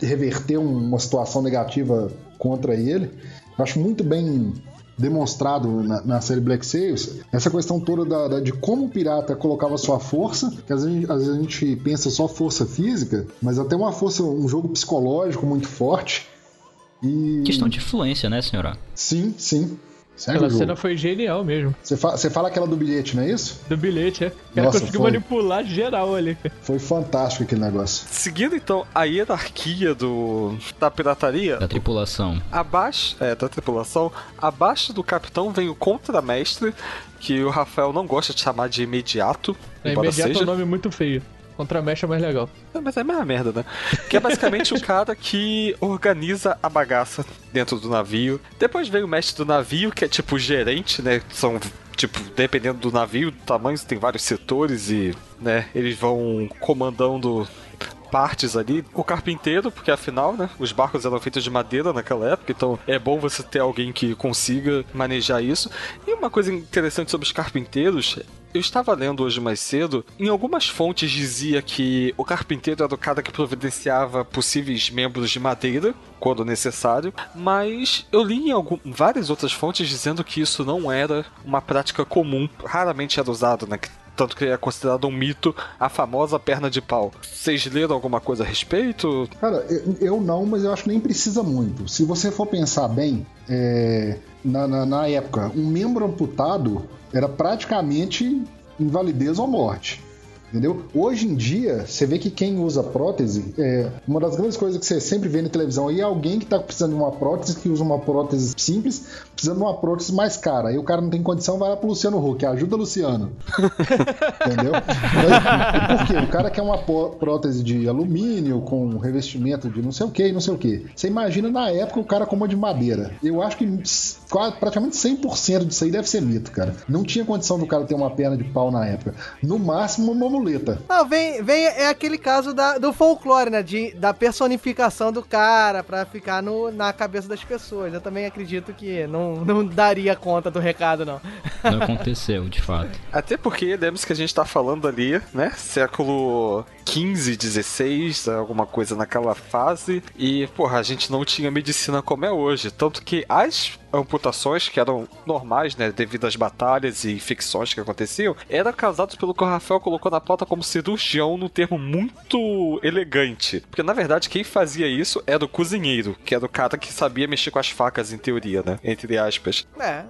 reverter um- uma situação negativa contra ele, acho muito bem demonstrado na, na série Black Sails, essa questão toda da- da- de como o pirata colocava sua força, que às vezes, às vezes a gente pensa só força física, mas até uma força, um jogo psicológico muito forte. E. Questão de influência, né, senhora? Sim, sim. Segue Aquela jogo. cena foi genial mesmo. Você, fa- você fala aquela do bilhete, não é isso? Do bilhete, é. Nossa, conseguiu foi. manipular geral ali. Foi fantástico aquele negócio. Seguindo então a hierarquia do da pirataria, Da tripulação. Abaixo é, da tripulação, abaixo do capitão vem o contramestre, que o Rafael não gosta de chamar de imediato, É, imediato é seja. um nome muito feio. Contramesh é mais legal. É, Mas é mesma merda, né? Que é basicamente o cara que organiza a bagaça dentro do navio. Depois vem o mestre do navio, que é tipo gerente, né? São, tipo, dependendo do navio, do tamanho, tem vários setores e, né, eles vão comandando partes ali. O carpinteiro, porque afinal, né, os barcos eram feitos de madeira naquela época, então é bom você ter alguém que consiga manejar isso. E uma coisa interessante sobre os carpinteiros eu estava lendo hoje mais cedo, em algumas fontes dizia que o carpinteiro era o cara que providenciava possíveis membros de madeira quando necessário, mas eu li em algum, várias outras fontes dizendo que isso não era uma prática comum, raramente era usado, né? Tanto que é considerado um mito a famosa perna de pau. Vocês leram alguma coisa a respeito? Cara, eu, não, mas eu acho que nem precisa muito. Se você for pensar bem, é, na, na- na época, um membro amputado era praticamente invalidez ou morte. Entendeu? Hoje em dia, você vê que quem usa prótese, é, uma das grandes coisas que você sempre vê na televisão aí é alguém que está precisando de uma prótese, que usa uma prótese simples, precisando de uma prótese mais cara. Aí o cara não tem condição, vai lá pro Luciano Huck, ajuda Luciano. Entendeu? Mas, por quê? O cara quer uma prótese de alumínio com revestimento de não sei o que, não sei o que. Você imagina na época o cara com uma de madeira. Eu acho que quase- praticamente 100% disso aí deve ser mito, cara. Não tinha condição do cara ter uma perna de pau na época. No máximo, uma muleta. Não, vem, vem é aquele caso da, do folclore, né? De, da personificação do cara pra ficar no, na cabeça das pessoas. Eu também acredito que não, não daria conta do recado, não. Não aconteceu, de fato. Até porque, lembre-se que a gente tá falando ali, né? Século 15, 16, alguma coisa naquela fase. E, porra, a gente não tinha medicina como é hoje. Tanto que as amputações, que eram normais, né? Devido às batalhas e infecções que aconteciam, eram causadas pelo que o Rafael colocou na pauta como cirurgião, num termo muito elegante. Porque, na verdade, quem fazia isso era o cozinheiro, que era o cara que sabia mexer com as facas, em teoria, né? Entre aspas. É,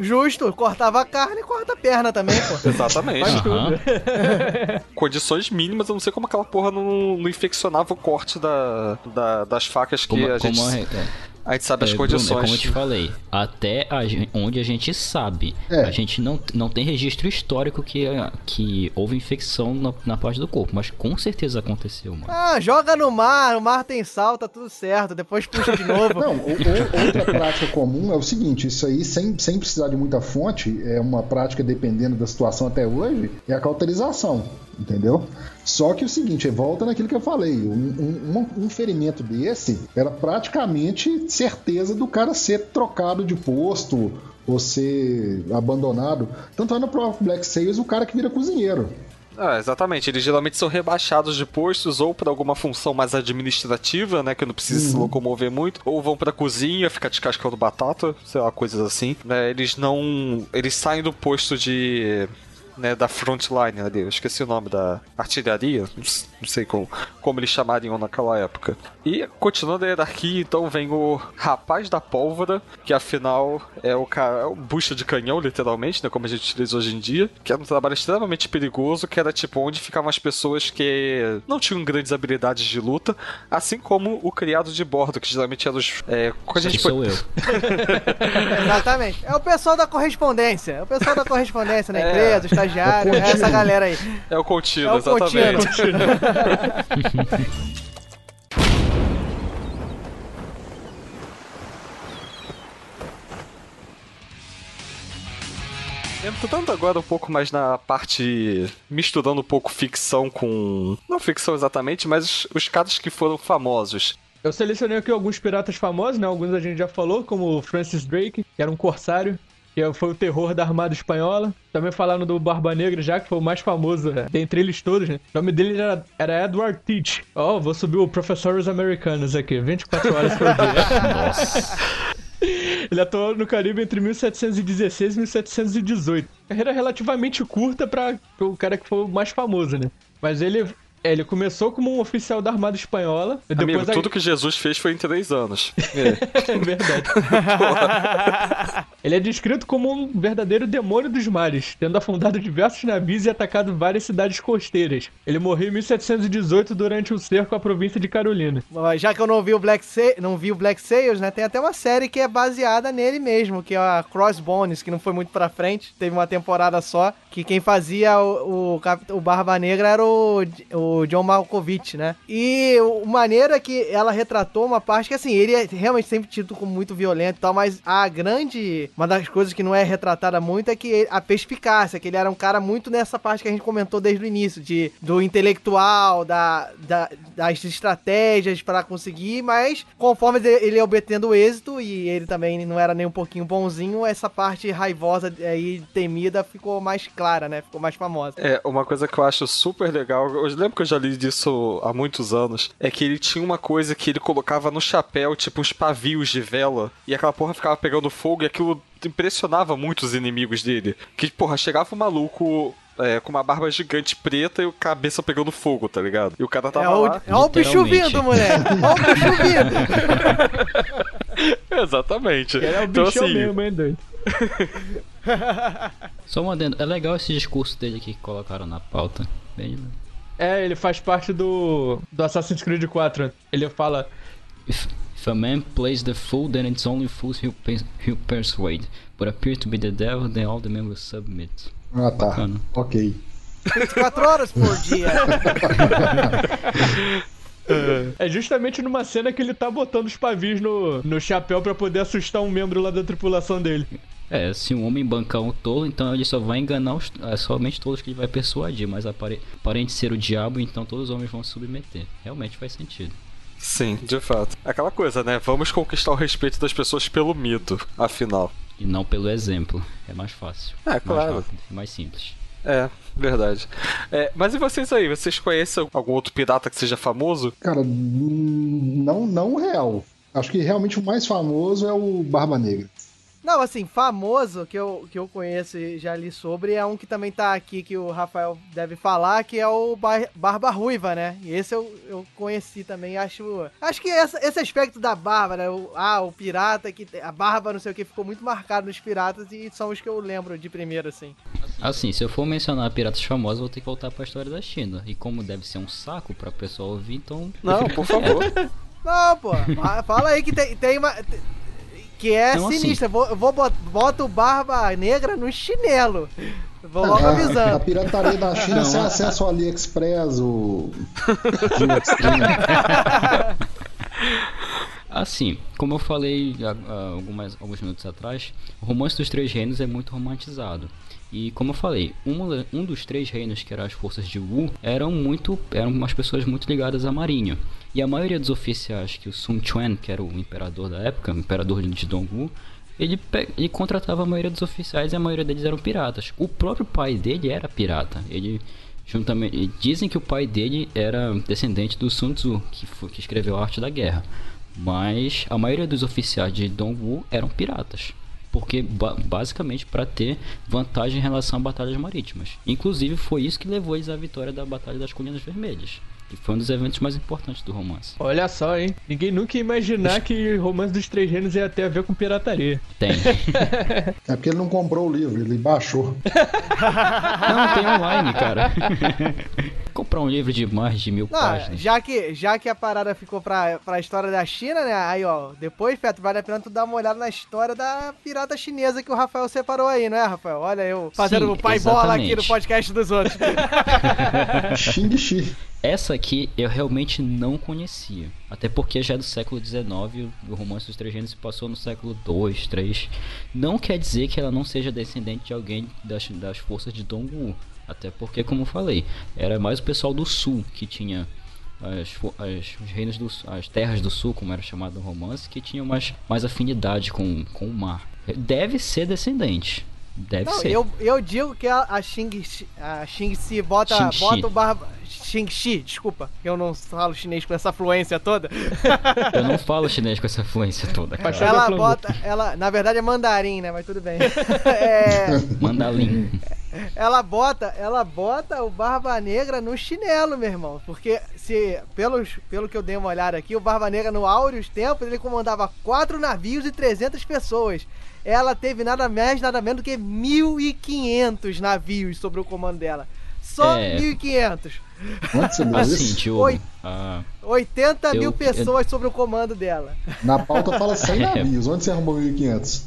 justo. Cortava a carne e corta a perna também, pô. Exatamente. Faz tudo. Aham. Condições mínimas, eu não sei como aquela porra não, não infeccionava o corte da, da- das facas que Como, a gente. como a- A gente sabe as É, Bruno, é condições. como eu te falei, até a onde a gente sabe, É. a gente não, não tem registro histórico que, que houve infecção na, na parte do corpo, mas com certeza aconteceu, mano. Ah, joga no mar, o mar tem sal, tá tudo certo. Depois puxa de novo. Não, o- o- outra prática comum é o seguinte: isso aí, sem, sem precisar de muita fonte, é uma prática dependendo da situação até hoje, é a cauterização, entendeu? Só que o seguinte, volta naquilo que eu falei: um, um- um- ferimento desse era praticamente certeza do cara ser trocado de posto ou ser abandonado. Tanto é no próprio Black Sails o cara que vira cozinheiro. Ah, exatamente. Eles geralmente são rebaixados de postos ou para alguma função mais administrativa, né? Que não precisa se locomover muito. Ou vão pra cozinha, ficar descascando batata, sei lá, coisas assim. Né, eles não. Eles saem do posto de. Né, da frontline ali, eu esqueci o nome da artilharia, não sei como, como eles chamariam naquela época. E continuando a hierarquia, então vem o rapaz da pólvora, que afinal é o cara, é o bucha de canhão, literalmente, né, como a gente utiliza hoje em dia, que era um trabalho extremamente perigoso, que era tipo onde ficavam as pessoas que não tinham grandes habilidades de luta, assim como o criado de bordo, que geralmente era os. É, a gente sou eu. Exatamente. É o pessoal da correspondência. É o pessoal da correspondência na É. empresa, o estagiário, É o é essa galera aí. É o contínuo, É o exatamente. contínuo. Entrando agora um pouco mais na parte. misturando um pouco ficção com. Não ficção exatamente, mas os, os caras que foram famosos. Eu selecionei aqui alguns piratas famosos, né? Alguns a gente já falou, como o Francis Drake, que era um corsário, que foi o terror da Armada Espanhola. Também falaram do Barba Negra, já que foi o mais famoso né? dentre eles todos, né? O nome dele era, era Edward Teach. Ó, vou subir o Professores Americanos aqui, 24 horas por dia. Nossa. Ele atuou no Caribe entre 1716 e 1718. Carreira relativamente curta para o cara que foi o mais famoso, né? Mas ele, é, ele começou como um oficial da Armada Espanhola. E Amigo, depois a- tudo que Jesus fez foi em três anos. É. É verdade. Ele é descrito como um verdadeiro demônio dos mares, tendo afundado diversos navios e atacado várias cidades costeiras. Ele morreu em 1718 durante o cerco à província de Carolina. Já que eu não vi o Black Sa não vi o Black Sails, né? Tem até uma série que é baseada nele mesmo, que é a Crossbones, que não foi muito pra frente, teve uma temporada só, que quem fazia o, o, o Barba Negra era o, o John Malkovich, né? E o maneiro é que ela retratou uma parte que, assim, ele é realmente sempre tido como muito violento e tal, mas a grande. Uma das coisas que não é retratada muito é que ele- a perspicácia, que ele era um cara muito nessa parte que a gente comentou desde o início, de, do intelectual, da, da- das estratégias pra conseguir, mas conforme ele ia obtendo êxito e ele também não era nem um pouquinho bonzinho, essa parte raivosa e temida ficou mais clara, né? Ficou mais famosa. É, uma coisa que eu acho super legal, eu lembro que eu já li disso há muitos anos, é que ele tinha uma coisa que ele colocava no chapéu, tipo uns pavios de vela, e aquela porra ficava pegando fogo e aquilo impressionava muito os inimigos dele. Que, porra, chegava um maluco é, com uma barba gigante preta e o cabeça pegando fogo, tá ligado? E o cara tava É o, lá. é o bicho vindo, moleque! Ó o bicho vindo! Exatamente. Ele é o então, bichão assim, mesmo, hein, doido? Só adendo, é legal esse discurso dele aqui que colocaram na pauta. Bem, É, ele faz parte do, do Assassin's Creed 4. Ele fala: if, if a man plays the fool, then it's only fools who, pers- who persuade. But appear to be the devil, then all the men will submit. Ah, tá. Bacana. Ok. 24 horas por dia. É justamente numa cena que ele tá botando os pavis no, no chapéu pra poder assustar um membro lá da tripulação dele. É, se um homem bancar um tolo, então ele só vai enganar os, é, somente todos que ele vai persuadir, mas apare, aparente ser o diabo, então todos os homens vão se submeter. Realmente faz sentido. Sim, de fato. Aquela coisa, né? Vamos conquistar o respeito das pessoas pelo mito, afinal. E não pelo exemplo. É mais fácil. É, claro. Mais rápido, mais simples. É, verdade. É, mas e vocês aí? Vocês conhecem algum outro pirata que seja famoso? Cara, não, não real. Acho que realmente o mais famoso é o Barba Negra. Não, assim, famoso que eu, que eu conheço e já li sobre é um que também tá aqui que o Rafael deve falar, que é o Bar Barba Ruiva, né? E esse eu, eu conheci também, acho. Acho que essa, esse aspecto da barba, né? O, ah, o pirata, que a barba, não sei o que, ficou muito marcado nos piratas e são os que eu lembro de primeiro, assim. Assim, se eu for mencionar piratas famosos, vou ter que voltar pra história da China. E como deve ser um saco pra pessoa ouvir, então. Não, por favor. Não, pô, fa- fala aí que tem, tem uma. Que é Então, assim- sinistra. Vou, eu vou bot, boto o Barba Negra no chinelo. Vou logo A, a avisando. pirataria da China sem a- acesso ao AliExpress, o. Assim, como eu falei há- há algumas, alguns minutos atrás, o romance dos três reinos é muito romantizado. E como eu falei, um, um dos três reinos, que eram as forças de Wu, eram muito. eram umas pessoas muito ligadas à marinha. E a maioria dos oficiais que o Sun Quan, que era o imperador da época, o imperador de Dongwu, ele, ele contratava a maioria dos oficiais e a maioria deles eram piratas. O próprio pai dele era pirata. Ele juntamente dizem que o pai dele era descendente do Sun Tzu, que, foi, que escreveu a Arte da Guerra. Mas a maioria dos oficiais de Dongwu eram piratas. Porque ba- basicamente para ter vantagem em relação a batalhas marítimas. Inclusive foi isso que levou eles à vitória da Batalha das Colinas Vermelhas. Que foi um dos eventos mais importantes do romance. Olha só, hein? Ninguém nunca ia imaginar que Romance dos Três Reinos ia ter a ver com pirataria. Tem. É porque ele não comprou o livro, ele baixou. Não, tem online, cara. Comprar um livro de mais de mil Não, páginas. já que, já que a parada ficou pra, pra história da China, né? Aí, ó, depois, Feto, vale a pena tu dar uma olhada na história da pirata chinesa que o Rafael separou aí, não é, Rafael? Olha eu fazendo Sim, o pai bola aqui exatamente. no podcast dos outros. Xing Xi. Essa aqui eu realmente não conhecia. Até porque já é do século XIX, o romance dos três gêneros se passou no século 2, 3. Não quer dizer que ela não seja descendente de alguém das, das forças de Dongwu. Até porque, como eu falei, era mais o pessoal do sul que tinha as, as- os reinos do as terras do sul, como era chamado no romance, que tinham mais, mais afinidade com, com o mar. Deve ser descendente. Deve Não, ser. eu, eu digo que a, a Xing, Xi- a Xing Si bota, Xing bota o barba. Xing Xi, desculpa, que eu não falo chinês com essa fluência toda. Eu não falo chinês com essa fluência toda, cara. Ela bota, ela, na verdade é mandarim, né? Mas tudo bem. É, Mandalim. ela bota, ela bota o Barba Negra no chinelo, meu irmão. Porque se pelos, pelo que eu dei uma olhada aqui, o Barba Negra no áureos tempos, ele comandava quatro navios e 300 pessoas. Ela teve nada mais, nada menos do que 1.500 navios sobre o comando dela. Só É. 1.500. Onde você leu Assim, isso? Diogo. Oi. ah, 80 Eu- mil pessoas sobre o comando dela. Na pauta fala 100 É. navios. Onde você arrumou 1.500?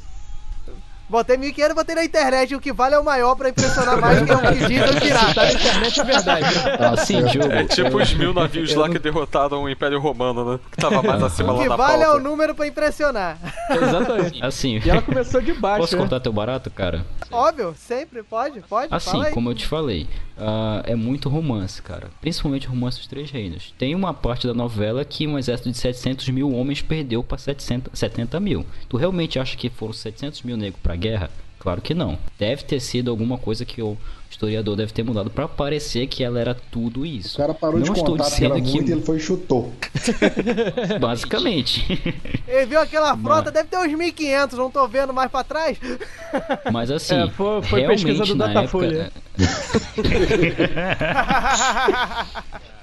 Botei 1.500 botei na internet. O que vale é o maior pra impressionar mais que é o que diz o Tá pirata. na internet é verdade. Tá assim, certo. Diogo. É tipo eu- os mil navios lá que derrotaram o Império Romano, né? Que tava mais acima O lá que na vale é o número pra impressionar. Exatamente. Assim, E ela começou de baixo, posso né? cortar teu barato, cara? Óbvio, sempre, pode, pode. Assim, fala aí. como eu te falei, ah, é muito romance, cara. Principalmente o romance dos Três Reinos. Tem uma parte da novela que um exército de 700 mil homens perdeu pra 700, 70 mil. Tu realmente acha que foram 700 mil negros pra guerra? Claro que não. Deve ter sido alguma coisa que o historiador deve ter mudado pra parecer que ela era tudo O isso. cara parou não de estou contar dizendo muito e que ele foi e chutou. basicamente. Ele viu aquela frota, Mas- deve ter uns 1.500, não tô vendo mais pra trás. Mas assim, É, foi- foi realmente pesquisa do na Datafolha. época...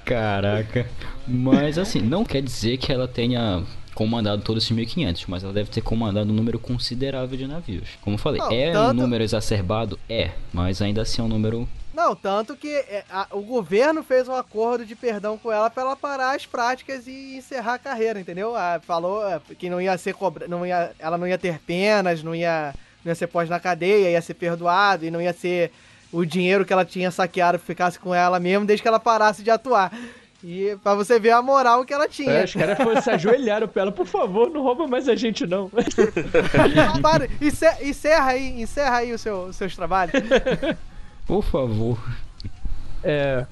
Caraca. Mas assim, não quer dizer que ela tenha comandado todos esses 1500, mas ela deve ter comandado um número considerável de navios. Como eu falei, Não, é um tanto- número exacerbado? É, mas ainda assim é um número... Não, tanto que é, a- o governo fez um acordo de perdão com ela pra ela parar as práticas e encerrar a carreira, entendeu? Ah, falou é, que não ia ser cobra, não ia, ela não ia ter penas, não ia, não ia ser posta na cadeia, ia ser perdoado e não ia ser o dinheiro que ela tinha saqueado ficasse com ela mesmo desde que ela parasse de atuar. E pra você ver a moral que ela tinha. É, os caras foram- se ajoelharam pra ela, por favor, não rouba mais a gente, não. Para, encerra, encerra aí, encerra aí os seu, os seus trabalhos. Por favor. É,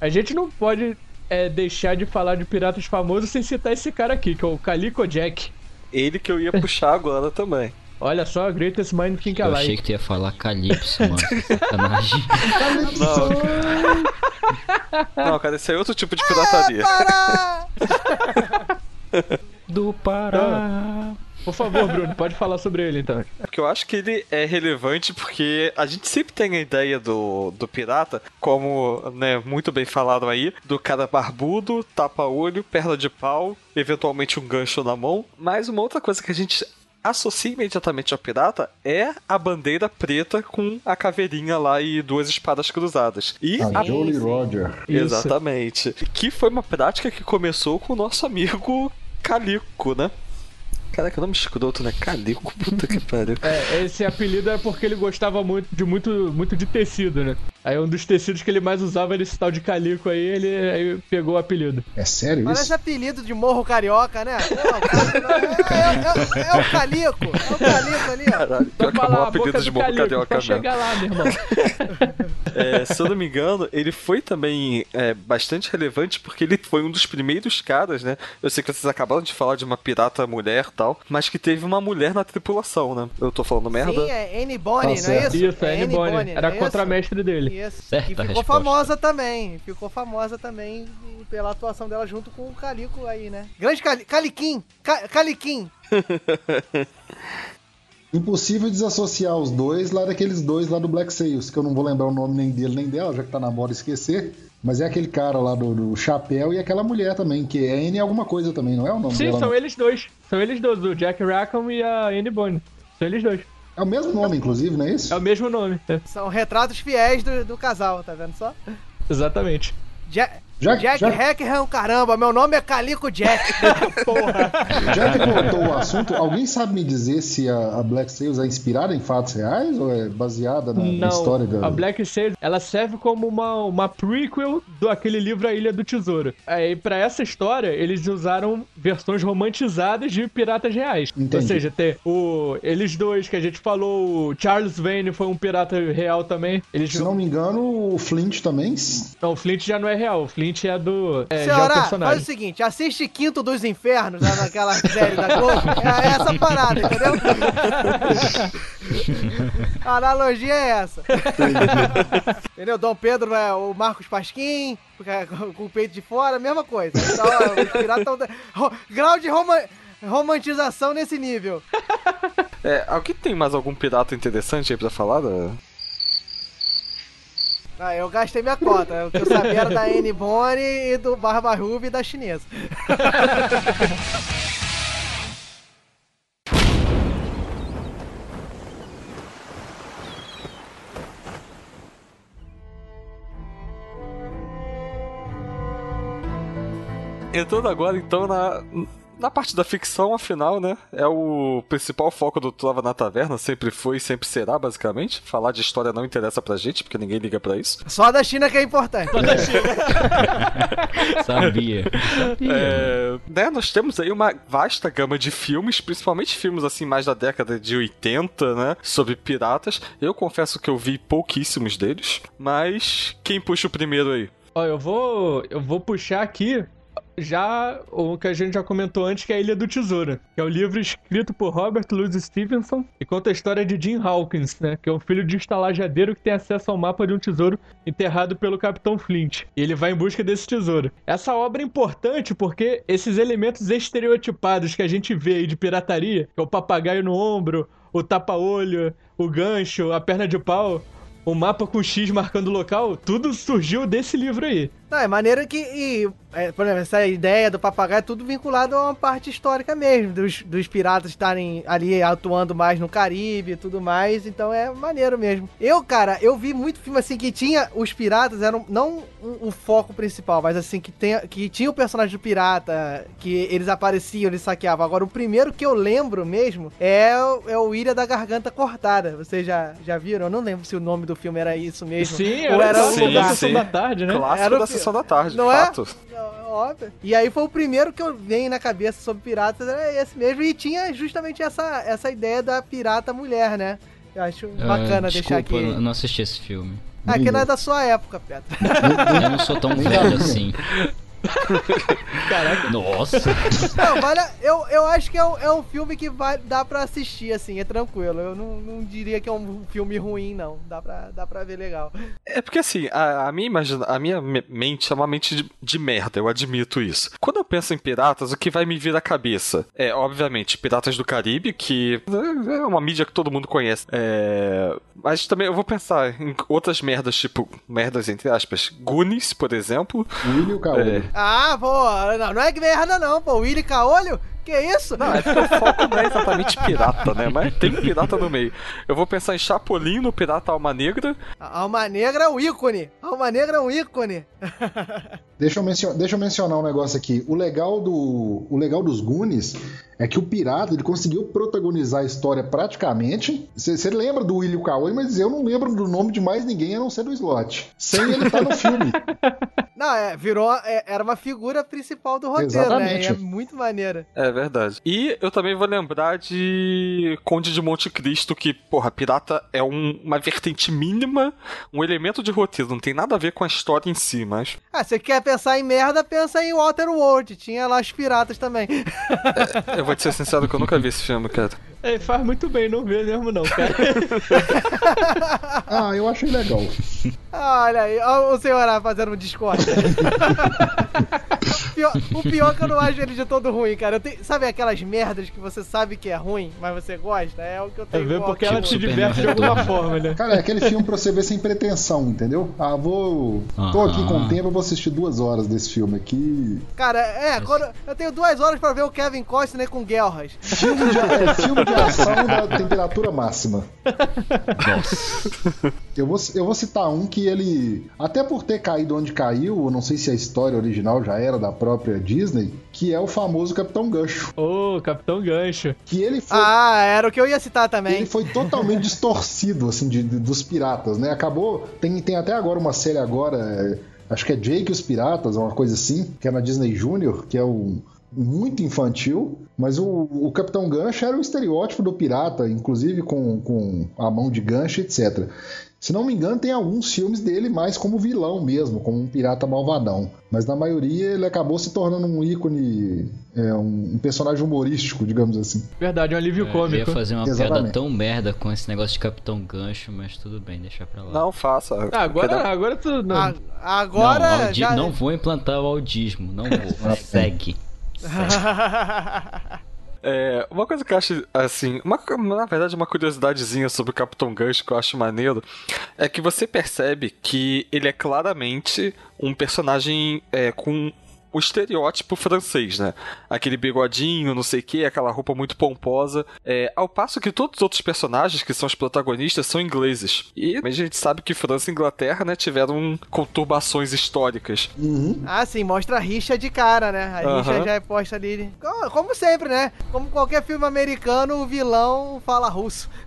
a gente não pode é, deixar de falar de piratas famosos sem citar esse cara aqui, que é o Calico Jack. Ele que eu ia puxar agora também. Olha só, Greatest Mind Think Eu Alike. achei que tu ia falar Calypso, mano. Sacanagem. Não, cara, esse é outro tipo de pirataria. Pará! Do Pará. Por favor, Bruno, pode falar sobre ele então. Porque eu acho que ele é relevante porque a gente sempre tem a ideia do, do pirata, como né, muito bem falado aí, do cara barbudo, tapa-olho, perna de pau, eventualmente um gancho na mão. Mas uma outra coisa que a gente associa imediatamente ao pirata é a bandeira preta com a caveirinha lá e duas espadas cruzadas. E A a Jolly Roger. Isso. Exatamente. Que foi uma prática que começou com o nosso amigo Calico, né? Caraca, nome escroto, né? Calico, puta que pariu. É, esse apelido é porque ele gostava muito de muito, muito de tecido, né? Aí um dos tecidos que ele mais usava era esse tal de calico aí, ele aí pegou o apelido. É sério Parece isso? apelido de morro carioca, né? Pô, cara, é, é- é o Calico. É o Calico ali, ó. Caralho, pior que é a apelido de morro calico carioca pra mesmo. chegar lá, meu irmão. É, se eu não me engano, ele foi também é, bastante relevante porque ele foi um dos primeiros caras, né? Eu sei que vocês acabaram de falar de uma pirata mulher tal, mas que teve uma mulher na tripulação, né? Eu tô falando merda? Sim, é Annie Bonny, Tá não é isso? Isso, é Annie Bonny. Era não é a contramestre dele. Isso. Isso. Certa e ficou resposta. famosa também. Ficou famosa também pela atuação dela junto com o Calico aí, né? Grande Cali Caliquim. Ca Caliquim. Impossível desassociar os dois lá daqueles dois lá do Black Sails, que eu não vou lembrar o nome nem dele nem dela, já que tá na moda esquecer. Mas é aquele cara lá do, do chapéu e aquela mulher também, que é N alguma coisa também, não é o nome Sim, dela? são não? eles dois. São eles dois, o Jack Rackham e a Annie Bonny. São eles dois. É o mesmo nome, inclusive, não é isso? É o mesmo nome. é. São retratos fiéis do, do casal, tá vendo só? Exatamente. Jack, Jack- Jack Jack- Hackham, caramba, meu nome é Calico Jack. Porra. Já que voltou o assunto, alguém sabe me dizer se a, a Black Sails é inspirada em fatos reais ou é baseada na, na Não, história da. a Black Sails, ela serve como uma, uma prequel do aquele livro A Ilha do Tesouro. Aí, pra essa história, eles usaram versões romantizadas de piratas reais. Entendi. Ou seja, tem o, eles dois que a gente falou, o Charles Vane foi um pirata real também. Eles, Se não me engano, o Flint também. Não, o Flint já não é real, o Flint é do... É, já é o Senhora, faz o seguinte, assiste Quinto dos Infernos, lá naquela série da Globo. É essa parada, entendeu? A analogia é essa. Entendeu? Dom Pedro é o Marcos Pasquim, com o peito de fora, mesma coisa. Então, os piratas estão... Ro- Grau de roma- romantização nesse nível. É, alguém tem mais algum pirata interessante aí pra falar? Da... Ah, eu gastei minha cota. O que eu sabia era da Anne Bonny e do Barba Ruby e da chinesa. Entrando agora então na, na parte da ficção, afinal, né? É o principal foco do Trova na Taverna, sempre foi e sempre será, basicamente. Falar de história não interessa pra gente, porque ninguém liga pra isso. Só a da China que é importante. Sabia. É, né, nós temos aí uma vasta gama de filmes, principalmente filmes assim mais da década de 80, né, sobre piratas. Eu confesso que eu vi pouquíssimos deles, mas quem puxa o primeiro aí? Ó, eu vou, eu vou puxar aqui já o que a gente já comentou antes, que é a Ilha do Tesouro, que é o livro escrito por Robert Louis Stevenson e conta a história de Jim Hawkins, né, que é um filho de estalajadeiro que tem acesso ao mapa de um tesouro enterrado pelo Capitão Flint. E ele vai em busca desse tesouro. Essa obra é importante porque esses elementos estereotipados que a gente vê aí de pirataria, que é o papagaio no ombro, o tapa-olho, o gancho, a perna de pau, o mapa com X marcando o local, tudo surgiu desse livro aí. Não, é maneiro que, e, é, por exemplo, essa ideia do papagaio é tudo vinculado a uma parte histórica mesmo, dos, dos piratas estarem ali atuando mais no Caribe e tudo mais, então é maneiro mesmo. Eu, cara, eu vi muito filme assim que tinha os piratas, eram não o, o foco principal, mas assim, que, tem, que tinha o personagem do pirata, que eles apareciam, eles saqueavam. Agora, o primeiro que eu lembro mesmo é, o- é o Ilha da Garganta Cortada. Vocês já, já viram? Eu não lembro se o nome do filme era isso mesmo. Sim, Ou era, era o Sim, um da sim. sessão da tarde, né? Clássico Era o sessão da tarde, Não de é? fato. Óbvio. E aí foi o primeiro que eu venho na cabeça sobre piratas, era esse mesmo. E tinha justamente essa, essa ideia da pirata mulher, né? Eu acho bacana Ah, deixar desculpa, aqui. eu não assisti esse filme. Ah, que não é da sua época, Petra. Eu não sou tão velho assim. Caraca, Nossa! Não, vale, a- eu, eu acho que é um, é um filme que vai, dá pra assistir, assim, é tranquilo. Eu não, não diria que é um filme ruim, não. Dá pra, dá pra ver legal. É porque assim, a, a minha imagina, a minha me- mente é uma mente de, de merda, eu admito isso. Quando eu penso em piratas, o que vai me vir à cabeça é, obviamente, Piratas do Caribe, que é uma mídia que todo mundo conhece. É, mas também eu vou pensar em outras merdas, tipo, merdas entre aspas, Goonies, por exemplo. Willy e o Caolho. É. Ah, pô, não, não é que merda, não, pô. Willy Caolho? Que isso? Não, é porque o foco não é exatamente pirata, né? Mas tem pirata no meio. Eu vou pensar em Chapolin no Pirata Alma Negra. A Alma Negra é um ícone. A Alma Negra é um ícone. Deixa eu, mencio- deixa eu mencionar um negócio aqui. O legal, do, o legal dos Goonies é que o pirata ele conseguiu protagonizar a história praticamente. Você lembra do Willy Caolho, mas eu não lembro do nome de mais ninguém a não ser do Slot. Sem ele estar no filme. Não, é, virou. é, era uma figura principal do roteiro, Exatamente. né? E é muito maneira. É verdade. E eu também vou lembrar de Conde de Monte Cristo, que, porra, pirata é um- uma vertente mínima, um elemento de roteiro, não tem nada a ver com a história em si, mas. Ah, você quer pensar em merda, pensa em Waterworld. Tinha lá os piratas também. Eu vou te ser sincero que eu nunca vi esse filme, cara. é, faz muito bem não ver mesmo não, cara. Ah, eu achei legal. Olha aí, ó, o senhor fazendo um Discord. Pior- o pior é que eu não acho ele de todo ruim, cara. Eu tenho- sabe aquelas merdas que você sabe que é ruim, mas você gosta? É o que eu É tenho ver com porque ela te Super diverte de alguma forma, né? Cara, é aquele filme pra você ver sem pretensão, entendeu? Ah, vou. Tô aqui com Aham. tempo, eu vou assistir duas horas desse filme aqui. Cara, é, quando eu tenho duas horas pra ver o Kevin Costner com guerras. Filme de, é, filme de ação da temperatura máxima. Nossa! Eu vou, eu vou citar um que ele, até por ter caído onde caiu, eu não sei se a história original já era da própria Disney, que é o famoso Capitão Gancho. Ô, Capitão Gancho. Que ele foi, Ah, era o que eu ia citar também. ele foi totalmente distorcido, assim, de- de- dos piratas, né? Acabou. Tem, tem até agora uma série agora. é, acho que é Jake e os Piratas, uma coisa assim, que é na Disney Junior, que é um. Muito infantil, mas o, o Capitão Gancho era o estereótipo do pirata, inclusive com, com a mão de gancho, etc. Se não me engano, tem alguns filmes dele mais como vilão mesmo, como um pirata malvadão. Mas na maioria ele acabou se tornando um ícone, é, um, personagem humorístico, digamos assim. Verdade, um alívio Eu ia cômico. fazer uma piada Exatamente. tão merda com esse negócio de Capitão Gancho, mas tudo bem, deixa pra lá. Não, faça. Ah, agora, agora tu. Não. A- agora não, audi- já... não vou implantar o audismo, não vou. Segue. É, uma coisa que eu acho, assim, uma, na verdade, uma curiosidadezinha sobre o Capitão Gancho que eu acho maneiro é que você percebe que ele é claramente um personagem é, com o estereótipo francês, né? Aquele bigodinho, não sei o que, aquela roupa muito pomposa. É, ao passo que todos os outros personagens, que são os protagonistas, são ingleses. E a gente sabe que França e Inglaterra, né, tiveram conturbações históricas. Uhum. Ah, sim, mostra a rixa de cara, né? A rixa Aham. já é posta ali. Co- Como sempre, né? Como qualquer filme americano, o vilão fala russo.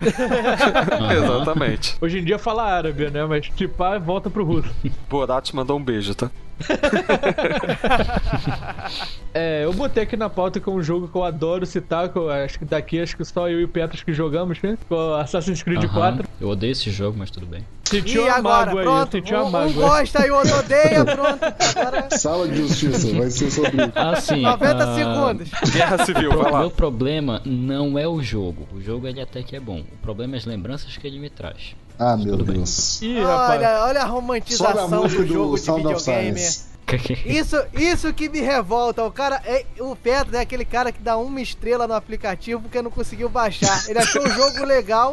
Exatamente. Hoje em dia fala árabe, né? Mas tipar volta pro russo. Borat mandou um beijo, tá? É, eu botei aqui na pauta que é um jogo que eu adoro citar, que eu acho que daqui acho que só eu e o Petros que jogamos, né? O Assassin's Creed Aham. 4. Eu odeio esse jogo, mas tudo bem. Senti e agora, mágoa aí, pronto. eu senti um, um gosta e o outro odeia, pronto. Agora, Sala de Justiça, vai ser sobre. Ah, sim. 90 ah, segundos. Guerra Civil, vai O lá. meu problema não é o jogo. O jogo ele até que é bom. O problema é as lembranças que ele me traz. Ah, meu Tudo bem. Deus. Ih, rapaz. Olha, olha a a romantização música do jogo do de Sound of videogame. Isso, isso que me revolta. O cara, é, o Petro é aquele cara que dá uma estrela no aplicativo porque não conseguiu baixar. Ele achou o jogo legal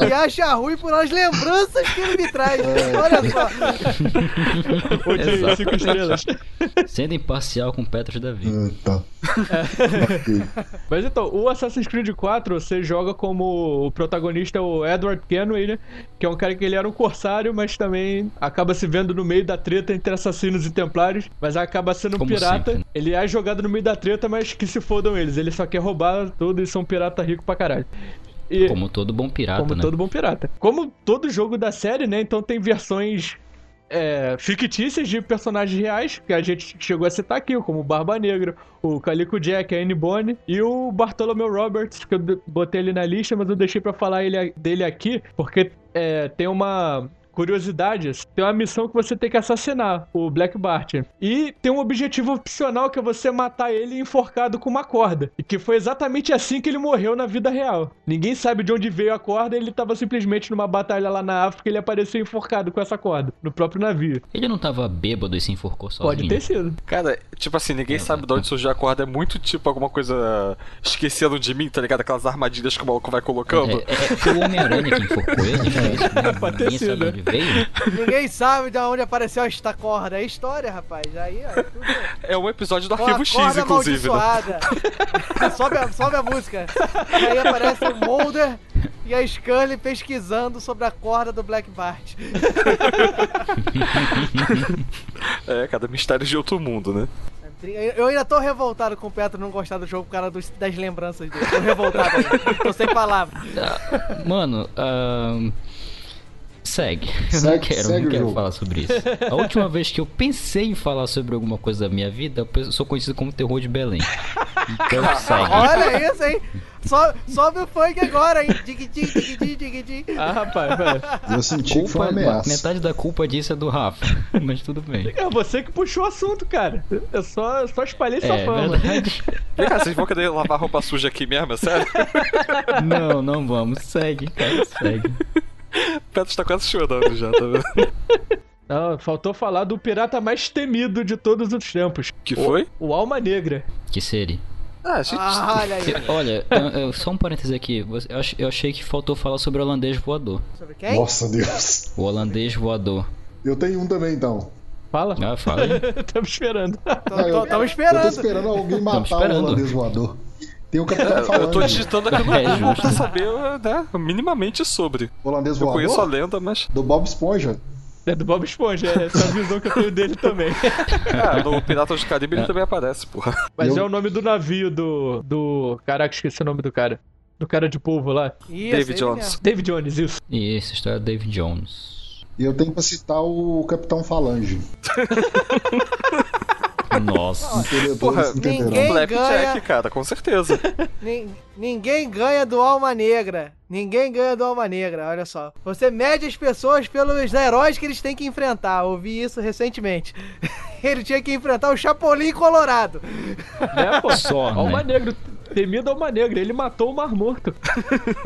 e acha ruim por as lembranças que ele me traz. Olha só. Exato. cinco estrelas. Sendo imparcial com Petros da vida. Tá. Ok. Mas então, o Assassin's Creed 4, você joga como o protagonista, o Edward Kenway, né? Que é um cara que ele era um corsário, mas também acaba se vendo no meio da treta entre assassinos e templários, mas acaba sendo um pirata. sempre. Ele é jogado no meio da treta, mas que se fodam eles. Ele só quer roubar tudo e são um pirata rico pra caralho. E, Como todo bom pirata, como né? todo bom pirata. Como todo jogo da série, né? Então tem versões é, fictícias de personagens reais, que a gente chegou a citar aqui, como o Barba Negra, o Calico Jack, a Anne Bonny e o Bartholomew Roberts, que eu botei ele na lista, mas eu deixei pra falar ele, dele aqui, porque é, tem uma curiosidades, tem uma missão que você tem que assassinar o Black Bart. E tem um objetivo opcional que é você matar ele enforcado com uma corda. E que foi exatamente assim que ele morreu na vida real. Ninguém sabe de onde veio a corda, ele tava simplesmente numa batalha lá na África e ele apareceu enforcado com essa corda, no próprio navio. Ele não tava bêbado e se enforcou sozinho. Pode ter sido. Cara, tipo assim, ninguém sabe de onde surgiu a corda. É muito tipo alguma coisa esquecendo de mim, tá ligado? Aquelas armadilhas que o maluco vai colocando. É, é, foi o Homem-Aranha que enforcou ele, foi isso mesmo? Pode ter sido, né? Veio. Ninguém sabe de onde apareceu esta corda. É história, rapaz. Aí, ó, tudo... É um episódio do Ó, Arquivo X, corda inclusive, né? amaldiçoada. sobe, a, sobe a música. E aí aparece o Mulder e a Scully pesquisando sobre a corda do Black Bart. É, cada mistério de outro mundo, né? Eu ainda tô revoltado com o Petro não gostar do jogo por causa dos- das lembranças dele. Tô revoltado ainda. Tô sem palavras. Mano, ahn, segue. Eu não Segue- quero, segue não quero falar sobre isso. A última vez que eu pensei em falar sobre alguma coisa da minha vida, eu sou conhecido como terror de Belém. Então segue. Olha isso, hein? So, sobe o funk agora, hein? Dig-dig, dig-dig, dig-dig. Ah, rapaz, velho. Eu senti que foi uma Culpa, ameaça. metade da culpa disso é do Rafa, mas tudo bem. É você que puxou o assunto, cara. Eu só, eu só espalhei sua É fama. verdade. Vem cá, vocês vão querer lavar roupa suja aqui mesmo, é sério? Não, não vamos. Segue, cara, segue. O Petro está quase chorando já, tá vendo? Não, faltou falar do pirata mais temido de todos os tempos. Que foi? O Alma Negra. Que seria? Ah, a gente. Ah, olha aí. Olha, eu- eu- só um parêntese aqui. Eu, ach- eu achei que faltou falar sobre o holandês voador. Sobre quem? Nossa Deus. O holandês voador. Eu tenho um também, então. Fala. Ah, fala aí. Tamo esperando. Tô, Não, tô- eu- tamo Eu esperando. tô esperando alguém matar esperando. o holandês voador. Tem o Capitão É, eu tô digitando aqui no É, Google justo. pra saber, né, minimamente sobre. Holandês Eu conheço a voador? lenda, mas. Do Bob Esponja. É do Bob Esponja, é essa a visão que eu tenho dele também. Ah, no Piratas do Caribe ele também aparece, porra. Mas Eu- é o nome do navio do. do. Caraca, esqueci o nome do cara. Do cara de polvo lá. Isso, David Jones. mesmo. David Jones, isso. E essa história é David Jones. E eu tenho pra citar o Capitão Falange. Nossa. Entendeu? Porra, ninguém- Blackjack, ganha. cara, com certeza. Nin- Ninguém ganha do Alma Negra. Ninguém ganha do Alma Negra, olha só. Você mede as pessoas pelos heróis que eles têm que enfrentar. Ouvi isso recentemente. Ele tinha que enfrentar o Chapolin Colorado. Né, pô? Só, né? Alma Temido Alma Negra. Ele matou o Mar Morto.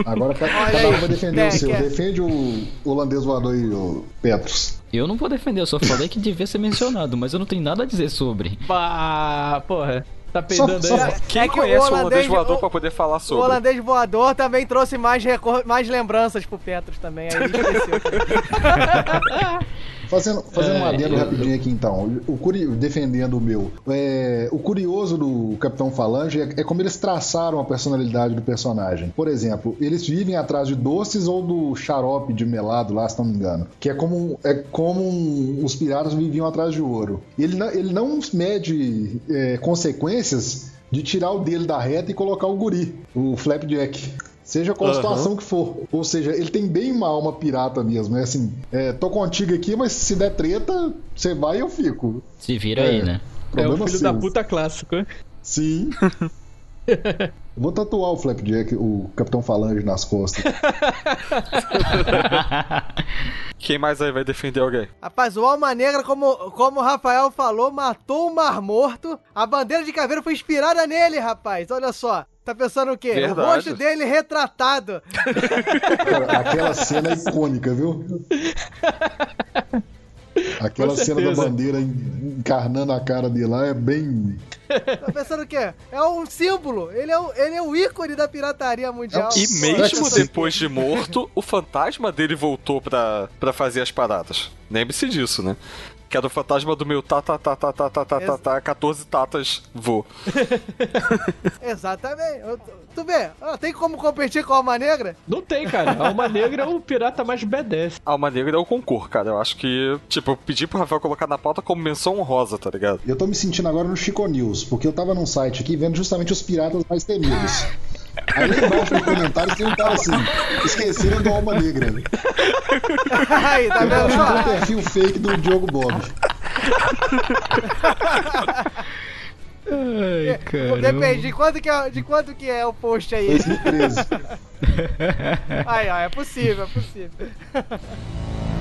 Agora tá- cada um vai defender É, o seu. é- Defende o holandês voador e o Petros. Eu não vou defender, eu só falei que devia ser mencionado, mas eu não tenho nada a dizer sobre. Pá, porra. Tá peidando Só- aí. só- Quem É que o conhece o holandês- holandês voador o- pra poder falar O sobre? holandês voador também trouxe mais, recor- mais lembranças pro Petros também. Aí ele esqueceu. Fazendo, fazendo um É, adendo eu- rapidinho aqui então, o curi- defendendo o meu. É, o curioso do Capitão Falange é, é como eles traçaram a personalidade do personagem. Por exemplo, eles vivem atrás de doces ou do xarope de melado lá, se não me engano. Que é como, é como um- os piratas viviam atrás de ouro. Ele não, ele não mede é, consequências de tirar o dele da reta e colocar o guri, o Flapjack. Seja qual a Aham. situação que for. Ou seja, ele tem bem uma alma pirata mesmo. É assim, é, tô contigo aqui, mas se der treta, você vai e eu fico. Se vira É. aí, né? É o Problema filho seu. da puta clássico. hein? Sim. Vou tatuar o Flapjack, o Capitão Falange nas costas. Quem mais aí vai defender alguém? Rapaz, o Alma Negra, como, como o Rafael falou, matou o Mar Morto. A bandeira de caveira foi inspirada nele, rapaz. Olha só. Tá pensando o quê? O Verdade. rosto dele retratado. Cara, Aquela cena é icônica, viu? Aquela cena da bandeira en- encarnando a cara dele lá é bem. Tá pensando o quê? É um símbolo. Ele é o, ele é o ícone da pirataria mundial. É E mesmo depois de morto, o fantasma dele voltou pra, pra fazer as paradas. Lembre-se disso, né? Que era o fantasma do meu tá, tá, tá, tá, tá, tá, tá, tá, tá, 14 tatas vou. Exatamente. Eu- Tu vê, tem como competir com a Alma Negra? Não tem, cara. A Alma Negra é o pirata mais B10. Alma Negra é o concurso, cara. Eu acho que, tipo, eu pedi pro Rafael colocar na pauta como menção honrosa, tá ligado? Eu tô me sentindo agora no Chico News, porque eu tava num site aqui vendo justamente os piratas mais temidos. Aí embaixo no comentário tem um cara assim, esqueceram do Alma Negra. Aí, tá Eu vendo? acho que é um perfil fake do Diogo Bob. Ai, Depende de quanto, que é, de quanto que é o post aí. 2013. Aí, ó, é possível, é possível.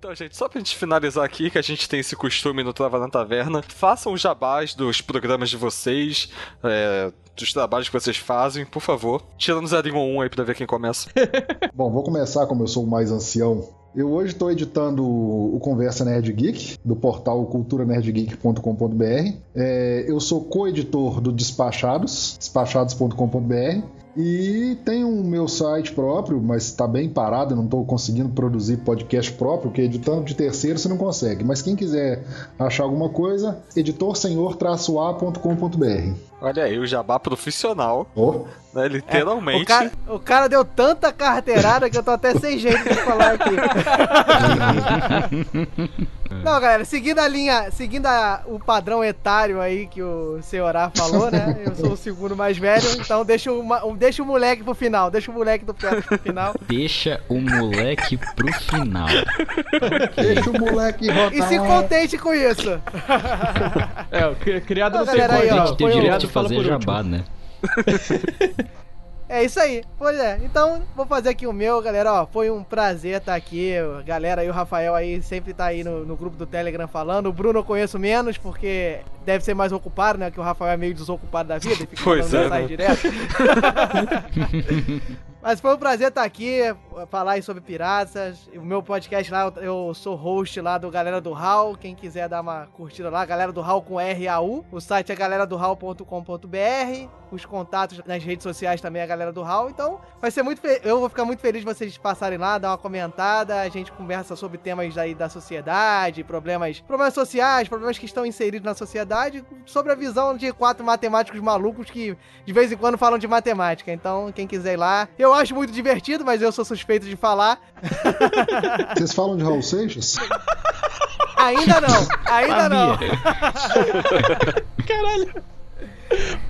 Então, gente, só pra gente finalizar aqui, que a gente tem esse costume no Trava na Taverna, façam os jabás dos programas de vocês, é, dos trabalhos que vocês fazem, por favor. Tirando 0 1 aí pra ver quem começa. Bom, vou começar como eu sou o mais ancião. Eu hoje estou editando o Conversa Nerd Geek, do portal culturanerdgeek.com.br. É, eu sou co-editor do Despachados, despachados.com.br. E tem um meu site próprio, mas está bem parado, eu não estou conseguindo produzir podcast próprio, porque editando de terceiro você não consegue. Mas quem quiser achar alguma coisa, editorsenhor-a.com.br. Olha aí, o jabá profissional, Oh, né? Literalmente. O cara, o cara deu tanta carteirada que eu tô até sem jeito de falar aqui. Não, galera, seguindo a linha, seguindo a- o padrão etário aí que o Senhorá falou, né? Eu sou o segundo mais velho, então deixa o, ma- deixa o moleque pro final, deixa o moleque do pro final. Deixa o moleque pro final. deixa o moleque rodar. E se contente com isso. É, o criado não tem galera aí, código. ó, A gente tem direito de fazer jabá, né? É isso aí. Pois é. Então, vou fazer aqui o meu, galera. Ó, foi um prazer estar aqui. A Galera aí, o Rafael aí sempre tá aí no, no grupo do Telegram falando. O Bruno eu conheço menos, porque deve ser mais ocupado, né? Que o Rafael é meio desocupado da vida. e fica Pois é, mensagem né? direto. Mas foi um prazer estar aqui, falar sobre piratas. O meu podcast lá, eu sou host lá do Galera do Hall. Quem quiser dar uma curtida lá, Galera do Hall com R-A-U. O site é galeradohall.com.br. Os contatos nas redes sociais também é a Galera do Hall. Então, vai ser muito. Eu vou ficar muito feliz de vocês passarem lá, dar uma comentada. A gente conversa sobre temas aí da sociedade, problemas, problemas sociais, problemas que estão inseridos na sociedade, sobre a visão de quatro matemáticos malucos que de vez em quando falam de matemática. Então, quem quiser ir lá, eu acho muito divertido, mas eu sou suspeito de falar. Vocês falam de Raul Seixas? Ainda não, ainda não. Caralho.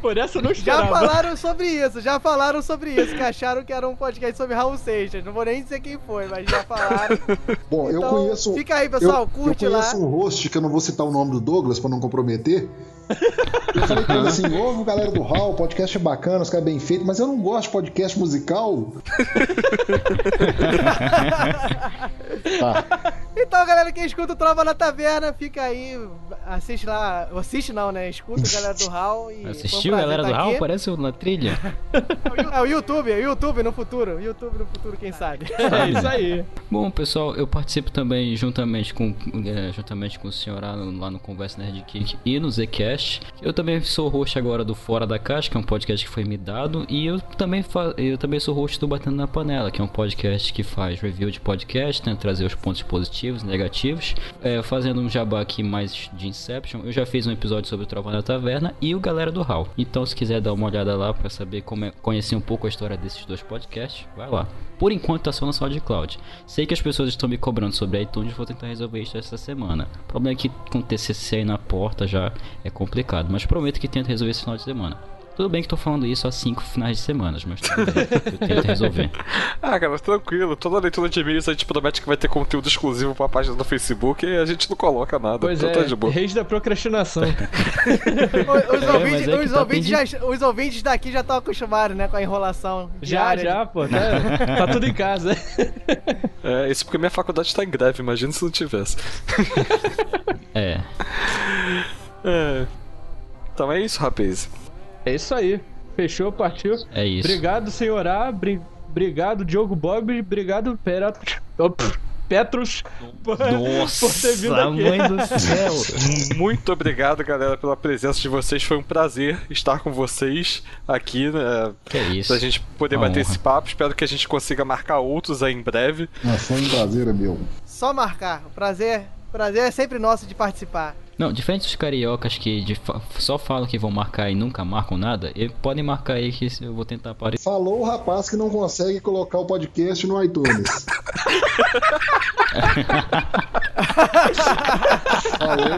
Por essa eu não Já esperava. falaram sobre isso, já falaram sobre isso, que acharam que era um podcast sobre Raul Seixas. Não vou nem dizer quem foi, mas já falaram. Bom, eu Então, conheço. Fica aí, pessoal, eu, curte eu lá. conheço um host que eu não vou citar o nome do Douglas pra não comprometer. Eu falei pra ele assim: ouve galera do Hall, o podcast é bacana, os caras é bem feito, mas eu não gosto de podcast musical. tá. Então, galera, quem escuta o Trova na Taverna, fica aí, assiste lá. Assiste não, né? Escuta a galera do Hall e. Assistiu, prazer galera do tá Raul? aqui. Aparece na trilha. É o YouTube, é o YouTube no futuro. o YouTube no futuro, quem sabe. É isso aí. Bom, pessoal, eu participo também juntamente com, é, juntamente com o senhor lá no, lá no Conversa Nerd Geek e no Zcast. Eu também sou host agora do Fora da Caixa, que é um podcast que foi me dado. E eu também, fa eu também sou host do Batendo na Panela, que é um podcast que faz review de podcast, tenta trazer os pontos positivos e negativos. É, fazendo um jabá aqui mais de Inception, eu já fiz um episódio sobre o Trovão da Taverna e o Galera do Hall. Então, se quiser dar uma olhada lá pra saber como é, conhecer um pouco a história desses dois podcasts, vai lá. Por enquanto tá só no SoundCloud. Sei que as pessoas estão me cobrando sobre iTunes, vou tentar resolver isso essa semana. O problema é que com TCC aí na porta já é complicado, mas prometo que tento resolver esse final de semana. Tudo bem que tô falando isso há cinco finais de semana, mas tudo bem, eu tento resolver. Ah, cara, tranquilo. Toda leitura de e-mails a gente promete que vai ter conteúdo exclusivo pra página do Facebook e a gente não coloca nada. Pois então é, tá de boa. reis da procrastinação. Os, É, ouvintes, é que os, tá ouvintes já- os ouvintes daqui já estão acostumados, né? Com a enrolação. Já, diária já, pô. Tá, tá tudo em casa. É, isso porque minha faculdade tá em greve, imagina se não tivesse. É. É. Então é isso, rapaz. É isso aí. Fechou, partiu. É isso. Obrigado, senhor A. Bri- Obrigado, Diogo Bob. Obrigado, Petros. Pff, Petros. por- Nossa, por ter vindo aqui. mãe do céu. Muito obrigado, galera, pela presença de vocês. Foi um prazer estar com vocês aqui, né? Que é isso. Pra gente poder Uma bater honra. esse papo. Espero que a gente consiga marcar outros aí em breve. Mas foi um prazer, meu. Só marcar. O prazer, o prazer é sempre nosso de participar. Não, diferente dos cariocas que de fa- só falam que vão marcar e nunca marcam nada, e podem marcar aí que eu vou tentar aparecer. Falou o rapaz que não consegue colocar o podcast no iTunes. Falou.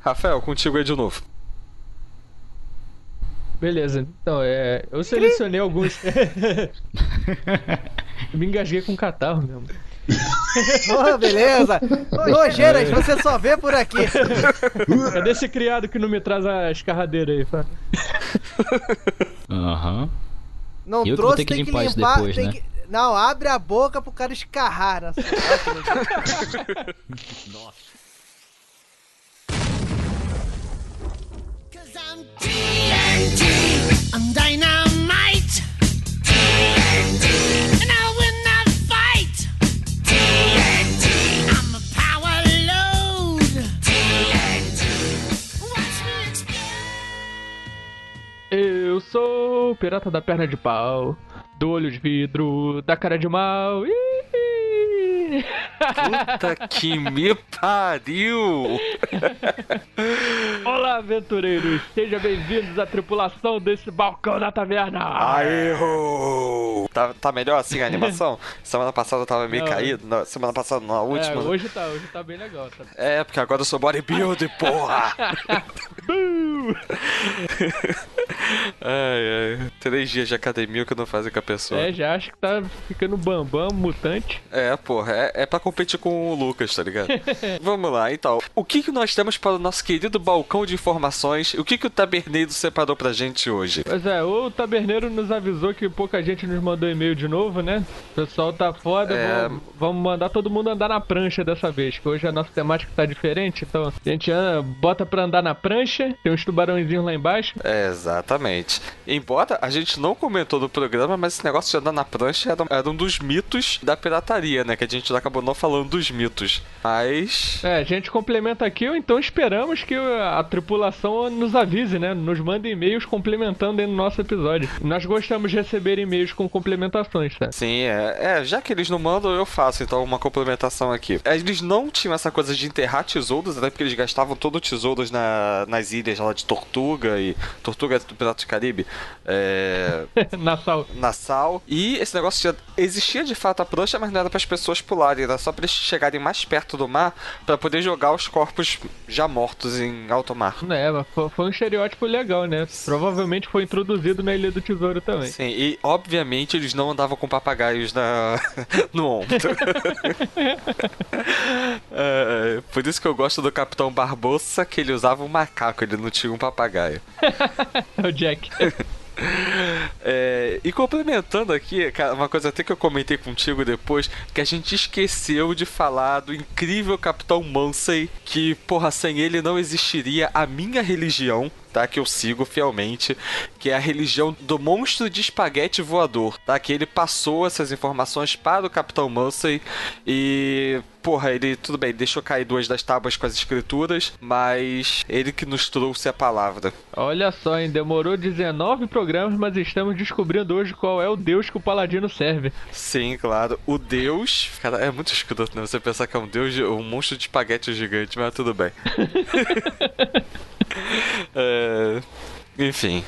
Rafael, contigo aí de novo. Beleza, então, é, eu selecionei alguns. Eu Me engasguei com catarro mesmo. Ô, beleza. Nojeiras, você só vê por aqui. Cadê esse criado que não me traz a escarradeira aí? Aham. Não Eu trouxe, que tem que limpar depois, tem né? que... Não, abre a boca pro cara escarrar. Assim. Cause Fight. A power load. Eu sou o pirata da perna de pau, do olho de vidro, da cara de mal. Ih! Puta que me pariu! Olá, aventureiros! Sejam bem-vindos à tripulação desse balcão da taverna! Aê, ho! Tá, tá melhor assim a animação? semana passada eu tava meio Não. caído, na- semana passada na É, última. hoje tá, hoje tá bem legal. Tá... É, porque agora eu sou bodybuilder, porra! Ai, ai. Três dias de academia que não fazem com a pessoa. É, já acho que tá ficando bambam, mutante. É, porra, é, é pra competir com o Lucas, tá ligado? Vamos lá, então. O que, que nós temos para o nosso querido balcão de informações? O que, que o Taberneiro separou pra gente hoje? Pois é, o taberneiro nos avisou que pouca gente nos mandou e-mail de novo, né? O pessoal tá foda, É. vamos, vamos mandar todo mundo andar na prancha dessa vez, que hoje a nossa temática tá diferente, então a gente anda, bota pra andar na prancha, tem uns tubarãozinhos lá embaixo. É, exatamente. Embora a gente não comentou no programa, mas esse negócio de andar na prancha era, era um dos mitos da pirataria, né? Que a gente acabou não falando dos mitos. Mas. É, a gente complementa aqui, ou então esperamos que a tripulação nos avise, né? Nos mande e-mails complementando aí no nosso episódio. Nós gostamos de receber e-mails com complementações, tá? Sim, é, é, já que eles não mandam, eu faço então uma complementação aqui. Eles não tinham essa coisa de enterrar tesouros, até porque eles gastavam todo tesouros na, nas ilhas lá de Tortuga e Tortuga do Pirata do Caribe, é, Nassau. E esse negócio existia de fato a prancha, mas não era para as pessoas pularem, era só para eles chegarem mais perto do mar para poder jogar os corpos já mortos em alto mar. É, mas fo- foi um estereótipo legal, né? Provavelmente foi introduzido na Ilha do Tesouro também. Sim, e obviamente eles não andavam com papagaios na... no ombro. É, por isso que eu gosto do Capitão Barbosa, que ele usava um macaco, ele não tinha um papagaio. É o Jack. É, e complementando aqui, uma coisa até que eu comentei contigo depois, que a gente esqueceu de falar do incrível Capitão Munsey, que, porra, sem ele não existiria a minha religião, tá? Que eu sigo fielmente, que é a religião do monstro de espaguete voador, tá? Que ele passou essas informações para o Capitão Munsey e, porra, ele, tudo bem, deixou cair duas das tábuas com as escrituras, mas ele que nos trouxe a palavra. Olha só, hein? Demorou 19 programas, mas estamos descobrindo hoje qual é o deus que o Paladino serve. Sim, claro. O deus. Cara, é muito escroto, né? Você pensar que é um deus, de- um monstro de espaguete gigante, mas tudo bem. É, Enfim.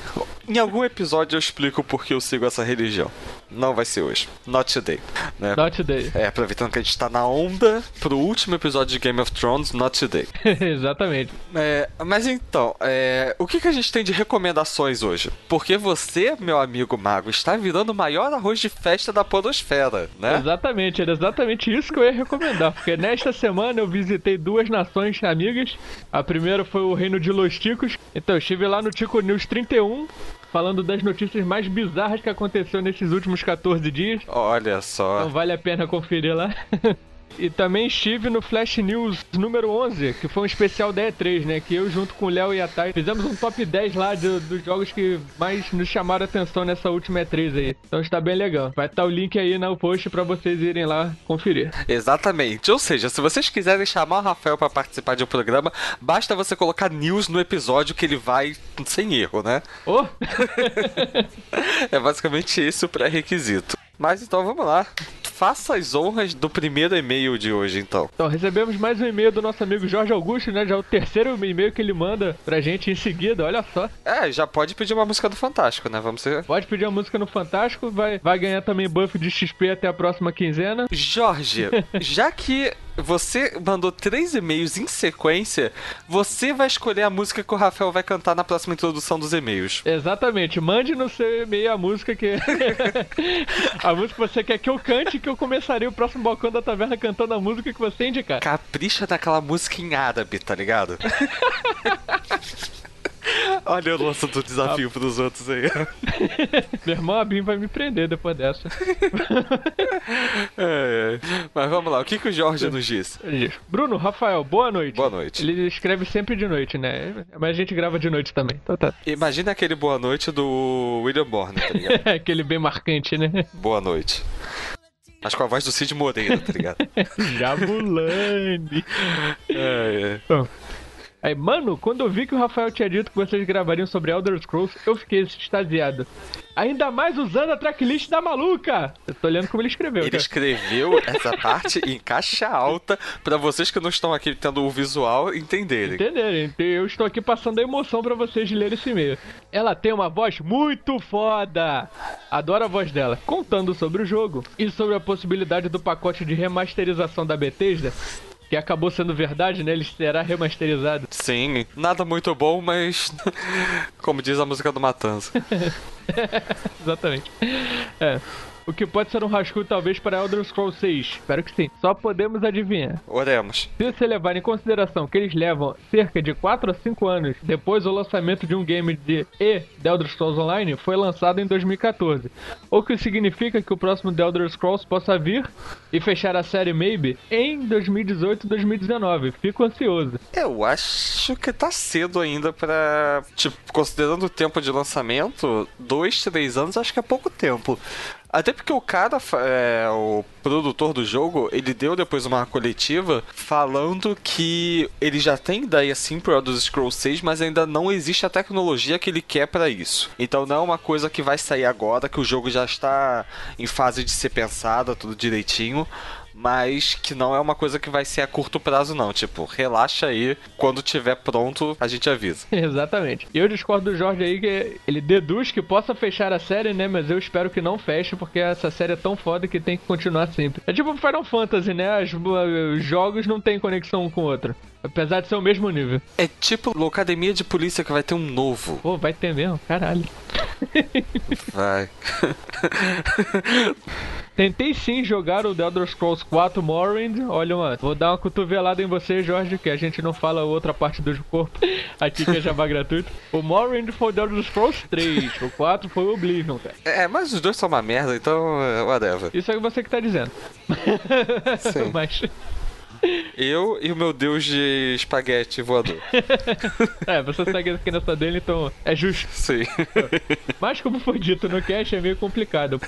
Em algum episódio eu explico por que eu sigo essa religião. Não vai ser hoje. Not today. Né? Not today. É, aproveitando que a gente tá na onda pro último episódio de Game of Thrones, not today. Exatamente. É, mas então, é, o que, que a gente tem de recomendações hoje? Porque você, meu amigo mago, está virando o maior arroz de festa da podosfera, né? Exatamente, era exatamente isso que eu ia recomendar. Porque nesta semana eu visitei duas nações amigas. A primeira foi o Reino de Los Ticos. Então eu estive lá no Tico News 31, falando das notícias mais bizarras que aconteceu nesses últimos 14 dias. Olha só. Então vale a pena conferir lá. E também estive no Flash News número 11, que foi um especial da E3, né? Que eu, junto com o Léo e a Thay, fizemos um top 10 lá de- dos jogos que mais nos chamaram a atenção nessa última E3 aí. Então está bem legal. Vai estar o link aí no post pra vocês irem lá conferir. Exatamente. Ou seja, se vocês quiserem chamar o Rafael pra participar de um programa, basta você colocar news no episódio que ele vai sem erro, né? Oh! É basicamente esse o pré-requisito. Mas então vamos lá. Faça as honras do primeiro e-mail de hoje, então. Então, recebemos mais um e-mail do nosso amigo Jorge Augusto, né? Já é o terceiro e-mail que ele manda pra gente em seguida, olha só. É, já pode pedir uma música do Fantástico, né? Vamos ser. Pode pedir a música no Fantástico, vai, vai ganhar também buff de XP até a próxima quinzena. Jorge, já que você mandou três e-mails em sequência, você vai escolher a música que o Rafael vai cantar na próxima introdução dos e-mails. Exatamente, mande no seu e-mail a música que. a música que você quer que eu cante, que eu começarei o próximo balcão da taverna cantando a música que você indicar. Capricha naquela música em árabe, tá ligado? Olha eu lançando o desafio pros outros aí. Meu irmão Abim vai me prender depois dessa. É, é. Mas vamos lá, o que, que o Jorge nos diz, Bruno, Rafael, boa noite. Boa noite. Ele escreve sempre de noite, né? Mas a gente grava de noite também. Então tá. Imagina aquele boa noite do William Borne, tá ligado? Aquele bem marcante, né? boa noite. Mas com a voz do Cid Moreira, tá ligado? Jabulani. É, é. Bom. Aí, mano, quando eu vi que o Rafael tinha dito que vocês gravariam sobre Elder Scrolls, eu fiquei extasiado. Ainda mais usando a tracklist da maluca! Eu tô olhando como ele escreveu. Ele cara. escreveu essa parte em caixa alta pra vocês que não estão aqui tendo o visual entenderem. Entenderem? Eu estou aqui passando a emoção pra vocês de ler esse e-mail. Ela tem uma voz muito foda! Adoro a voz dela. Contando sobre o jogo e sobre a possibilidade do pacote de remasterização da Bethesda, que acabou sendo verdade, né? Ele será remasterizado. Sim, nada muito bom, mas. Como diz a música do Matanza. Exatamente. É. O que pode ser um rascunho talvez para Elder Scrolls 6. Espero que sim. Só podemos adivinhar. Oremos. Se você levar em consideração que eles levam cerca de 4 a 5 anos depois do lançamento de um game de e The Elder Scrolls Online foi lançado em 2014, o que significa que o próximo The Elder Scrolls possa vir e fechar a série Maybe em 2018 2019. Fico ansioso. Eu acho que tá cedo ainda pra. Tipo, considerando o tempo de lançamento, dois, três anos acho que é pouco tempo. Até porque o cara, é, o produtor do jogo, ele deu depois uma coletiva falando que ele já tem ideia sim pro Elder Scrolls 6, mas ainda não existe a tecnologia que ele quer pra isso. Então não é uma coisa que vai sair agora, que o jogo já está em fase de ser pensada, tudo direitinho. Mas que não é uma coisa que vai ser a curto prazo, não. Tipo, relaxa aí. Quando tiver pronto, a gente avisa. Exatamente. Eu discordo do Jorge aí que ele deduz que possa fechar a série, né? Mas eu espero que não feche, porque essa série é tão foda que tem que continuar sempre. É tipo Final Fantasy, né? As- os jogos não têm conexão um com o outro. Apesar de ser o mesmo nível. É tipo Locademia de Polícia que vai ter um novo. Pô, vai ter mesmo? Caralho. Vai. Tentei sim jogar o The Elder Scrolls 4 Morrowind. Olha, mano, vou dar uma cotovelada em você, Jorge, que a gente não fala outra parte do corpo aqui que é jabá gratuito. O Morrowind foi o The Elder Scrolls 3, o 4 foi o Oblivion, cara. É, mas os dois são uma merda, então, é, whatever. Isso é você que tá dizendo. Sim. Mas, Eu e o meu deus de espaguete voador. é, você segue aqui nessa dele, então é justo. Sim. Mas como foi dito no cast, é meio complicado.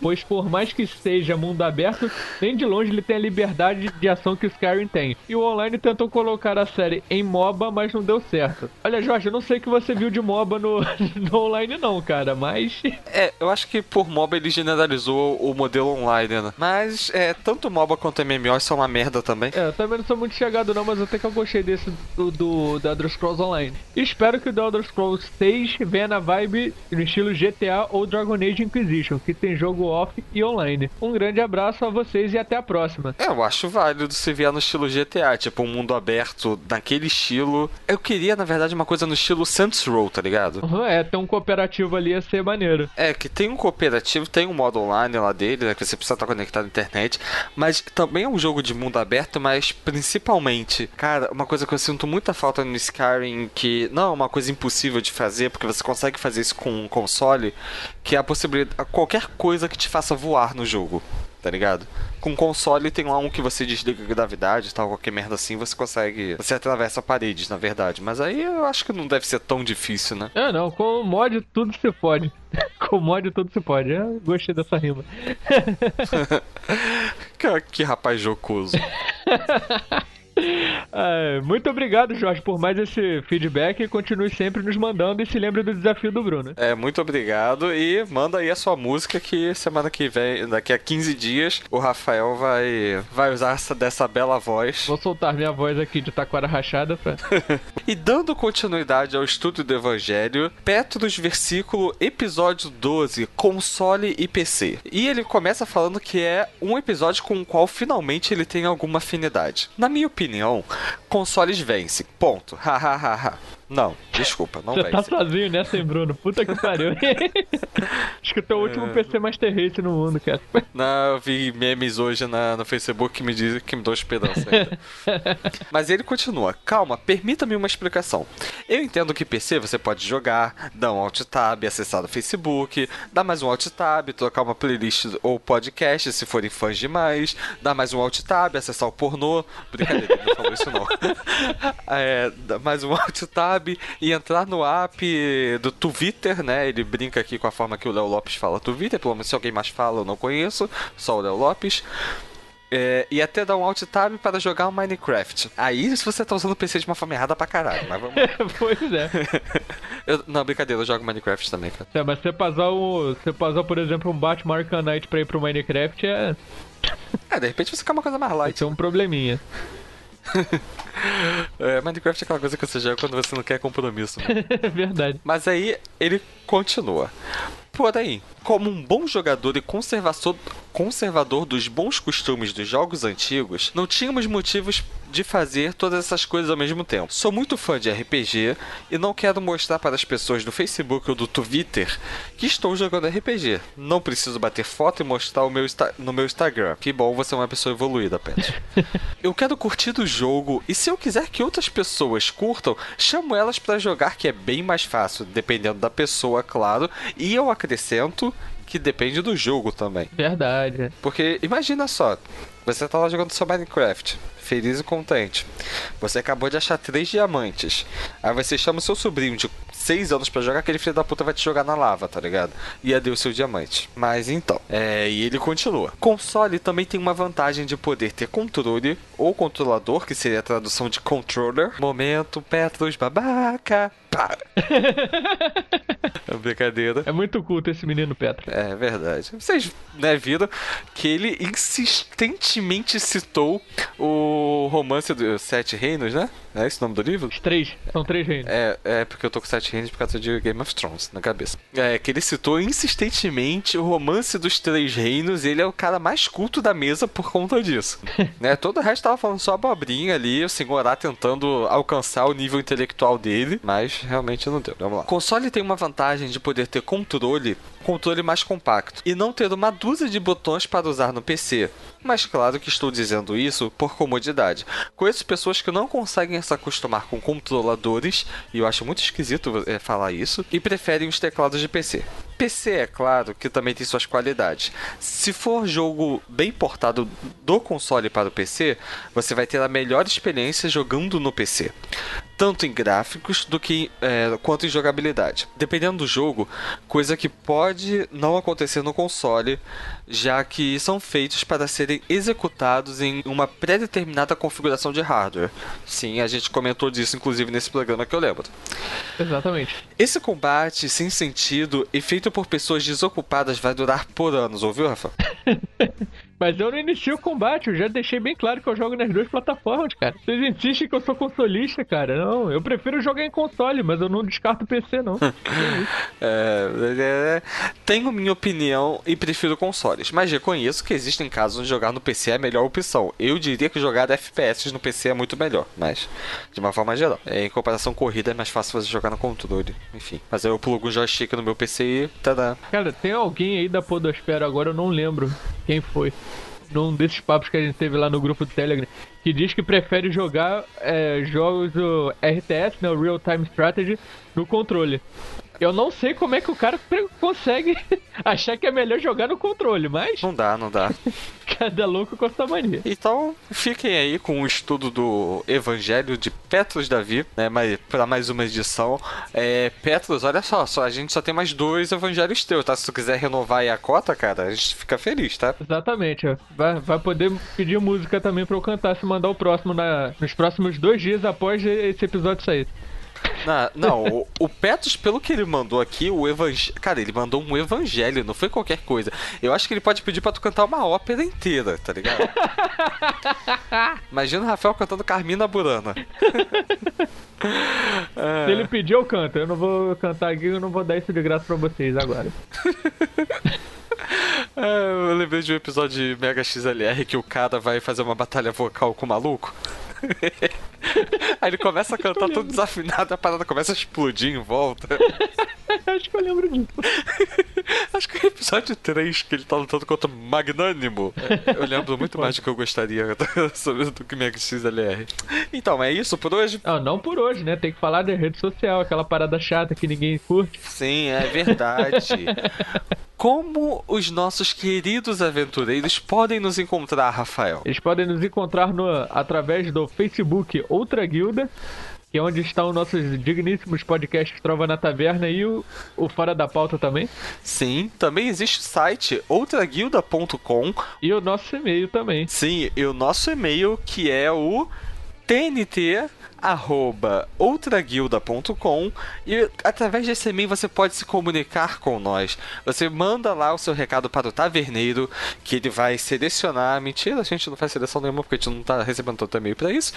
Pois por mais que seja mundo aberto, nem de longe ele tem a liberdade de ação que o Skyrim tem. E o online tentou colocar a série em MOBA, mas não deu certo. Olha, Jorge, eu não sei o que você viu de MOBA no, no online não, cara, mas... É, eu acho que por MOBA ele generalizou o modelo online, né? Mas, é, tanto MOBA quanto MMO são uma merda também. É, eu também não sou muito chegado não, mas até que eu gostei desse do, do The Elder Scrolls Online. Espero que o The Elder Scrolls 6 venha na vibe no estilo GTA ou Dragon Age Inquisition, que tem jogo off e online. Um grande abraço a vocês e até a próxima. É, eu acho válido se vier no estilo GTA, tipo um mundo aberto naquele estilo. Eu queria, na verdade, uma coisa no estilo Saints Row, tá ligado? Uhum, É, ter um cooperativo ali ia ser maneiro. É, que tem um cooperativo, tem um modo online lá dele, né, que você precisa estar conectado à internet, mas também é um jogo de mundo aberto, mas principalmente, cara, uma coisa que eu sinto muita falta no Skyrim, que não é uma coisa impossível de fazer, porque você consegue fazer isso com um console, que é a possibilidade, qualquer coisa que te faça voar no jogo. Tá ligado? Com console tem lá um que você desliga a gravidade e tal, qualquer merda assim, você consegue. Você atravessa paredes, na verdade. Mas aí eu acho que não deve ser tão difícil, né? É, não, com mod tudo se pode. com mod tudo se pode. Eu gostei dessa rima. Que, que rapaz jocoso. É, muito obrigado, Jorge, por mais esse feedback e continue sempre nos mandando e se lembre do desafio do Bruno. É, muito obrigado e manda aí a sua música que semana que vem, daqui a 15 dias, o Rafael vai, vai usar essa, dessa bela voz. Vou soltar minha voz aqui de taquara rachada pra... E dando continuidade ao estudo do Evangelho, Petros, versículo, episódio 12, console e PC. E ele começa falando que é um episódio com o qual finalmente ele tem alguma afinidade. Na minha opinião, consoles vencem. Ponto. Hahaha. Não, desculpa, não Você tá vence. sozinho nessa, hein, Bruno? Puta que pariu. Acho que tu é o último PC Master Race no mundo, cara. Não, eu vi memes hoje na, no Facebook que me dizem que me dão esperança ainda. Mas ele continua. Calma, permita-me uma explicação. Eu entendo que PC você pode jogar, dar um alt tab, acessar o Facebook, dar mais um alt tab, trocar uma playlist ou podcast se forem fãs demais, dar mais um alt tab, acessar o pornô. Brincadeira, ele não falou isso não. É, dar mais um alt tab e entrar no app do Twitter, né? Ele brinca aqui com a forma que o Léo Lopes fala Twitter, pelo menos se alguém mais fala eu não conheço, só o Léo Lopes. É, e até dar um alt tab para jogar o Minecraft. Aí se você tá usando o PC de uma forma errada pra caralho, mas vamos pois é. Eu- não, brincadeira, eu jogo Minecraft também, cara. É, mas você passar, você passar, por exemplo, um Batman Arcanite pra ir pro Minecraft é, É, de repente você quer uma coisa mais light. ser um probleminha. É, Minecraft é aquela coisa que você joga quando você não quer compromisso. né? É verdade. Mas aí ele continua. Porém, como um bom jogador e conservador, conservador dos bons costumes dos jogos antigos, não tínhamos motivos de fazer todas essas coisas ao mesmo tempo. Sou muito fã de RPG e não quero mostrar para as pessoas do Facebook ou do Twitter que estou jogando RPG. Não preciso bater foto e mostrar meu no meu Instagram. Que bom, você é uma pessoa evoluída, Pet. Eu quero curtir do jogo e se eu quiser que outras pessoas curtam, chamo elas pra jogar, que é bem mais fácil, dependendo da pessoa, claro. E eu acrescento que depende do jogo também. Verdade. Porque imagina só, você tá lá jogando seu Minecraft, feliz e contente. Você acabou de achar três diamantes. Aí você chama o seu sobrinho de 6 anos pra jogar, aquele filho da puta vai te jogar na lava, tá ligado? E adeus seu diamante. Mas então, é, e ele continua. Console também tem uma vantagem de poder ter controle ou controlador, que seria a tradução de controller. Momento, Petros, babaca. É brincadeira. É muito culto esse menino Petra. É verdade. Vocês né, viram que ele insistentemente citou o romance dos Sete Reinos, né? É esse o nome do livro? Os três. São três reinos. É, é porque eu tô com Sete Reinos por causa de Game of Thrones na cabeça. É, que ele citou insistentemente o romance dos Três Reinos e ele é o cara mais culto da mesa por conta disso. né? Todo o resto tava falando só abobrinha ali, o Senhorá tentando alcançar o nível intelectual dele, mas realmente não deu. Vamos lá. O console tem uma vantagem de poder ter controle, controle mais compacto, e não ter uma dúzia de botões para usar no PC. Mas claro que estou dizendo isso por comodidade. Conheço pessoas que não conseguem se acostumar com controladores, e eu acho muito esquisito é, falar isso, e preferem os teclados de PC. PC, é claro, que também tem suas qualidades. Se for jogo bem portado do console para o PC, você vai ter a melhor experiência jogando no PC. Tanto em gráficos do que é, quanto em jogabilidade. Dependendo do jogo, coisa que pode não acontecer no console, já que são feitos para serem executados em uma pré-determinada configuração de hardware. Sim, a gente comentou disso inclusive nesse programa que eu lembro. Exatamente. Esse combate sem sentido e feito por pessoas desocupadas vai durar por anos, ouviu, Rafa? Mas eu não inicio o combate, eu já deixei bem claro que eu jogo nas duas plataformas, cara. Vocês insistem que eu sou consolista, cara. Não, eu prefiro jogar em console, mas eu não descarto o PC, não. É, é, tenho minha opinião e prefiro consoles, mas reconheço que existem casos onde jogar no PC é a melhor opção. Eu diria que jogar FPS no PC é muito melhor, mas de uma forma geral. É, em comparação corrida é mais fácil você jogar no controle, enfim. Mas aí eu plugo um joystick no meu PC e tada. Cara, tem alguém aí da Podosfera, agora eu não lembro quem foi. Num desses papos que a gente teve lá no grupo do Telegram, que diz que prefere jogar é, jogos do RTS, né, Real Time Strategy, no controle. Eu não sei como é que o cara consegue achar que é melhor jogar no controle, mas Não dá, não dá. cada louco com sua mania. Então, fiquem aí com o estudo do Evangelho de Petros Davi, né? Mas para mais uma edição. É, Petros, olha só, só, a gente só tem mais dois evangelhos teus, tá? Se tu quiser renovar aí a cota, cara, a gente fica feliz, tá? Exatamente, ó. Vai, vai poder pedir música também pra eu cantar se mandar o próximo na, nos próximos dois dias após esse episódio sair. Na- não, o, o Petros, pelo que ele mandou aqui, o evangelho. Cara, ele mandou um evangelho, não foi qualquer coisa. Eu acho que ele pode pedir pra tu cantar uma ópera inteira, tá ligado? Imagina o Rafael cantando Carmina Burana. Se ele pedir, eu canto. Eu não vou cantar aqui, eu não vou dar isso de graça pra vocês agora. É, eu lembrei de um episódio de Mega XLR que o cara vai fazer uma batalha vocal com o maluco. Aí ele começa a cantar todo desafinado, a parada começa a explodir em volta. Acho que eu lembro disso. Acho que é o episódio 3 que ele tá lutando contra o Magnânimo. Eu lembro muito mais do que eu gostaria sobre do que Mega XLR. Então, é isso por hoje? Ah, não por hoje, né? Tem que falar da rede social, aquela parada chata que ninguém curte. Sim, é verdade. Como os nossos queridos aventureiros podem nos encontrar, Rafael? Eles podem nos encontrar no, através do Facebook Outra Guilda, que é onde estão nossos digníssimos podcasts Trova na Taverna e o, o Fora da Pauta também. Sim, também existe o site outraguilda.com. E o nosso e-mail também. Sim, e o nosso e-mail que é o tnt arroba outraguilda.com e através desse e-mail você pode se comunicar com nós. Você manda lá o seu recado para o taverneiro, que ele vai selecionar. Mentira, a gente não faz seleção nenhuma porque a gente não tá recebendo tanto e-mail para isso.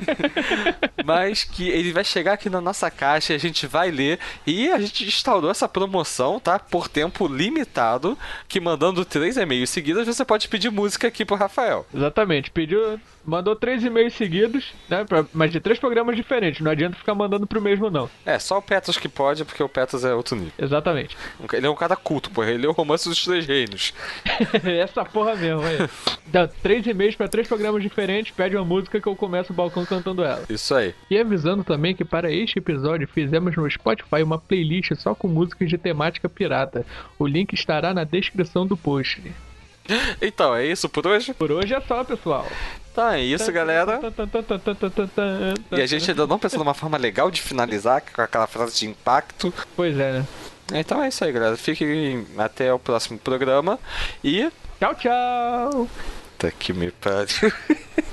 Mas que ele vai chegar aqui na nossa caixa, a gente vai ler e a gente instaurou essa promoção, tá? Por tempo limitado, que mandando três e-mails seguidos você pode pedir música aqui pro Rafael. Exatamente, pediu, mandou três e-mails seguidos, né? Pra, mas de três programas diferentes, não adianta ficar mandando pro mesmo, não. É, só o Petros que pode, porque o Petros é outro nível. Exatamente. Ele é um cara culto, pô. Ele é o romance dos três reinos. Essa porra mesmo, aí. Dá três e-mails pra três programas diferentes, pede uma música que eu começo o balcão cantando ela. Isso aí. E avisando também que para este episódio fizemos no Spotify uma playlist só com músicas de temática pirata. O link estará na descrição do post. Então, é isso por hoje? Por hoje é só, pessoal. Tá, é isso, galera. E a gente ainda não pensou numa forma legal de finalizar com aquela frase de impacto. Pois é, né? Então é isso aí, galera. Fiquem até o próximo programa. E. Tchau, tchau! Tá que me pariu.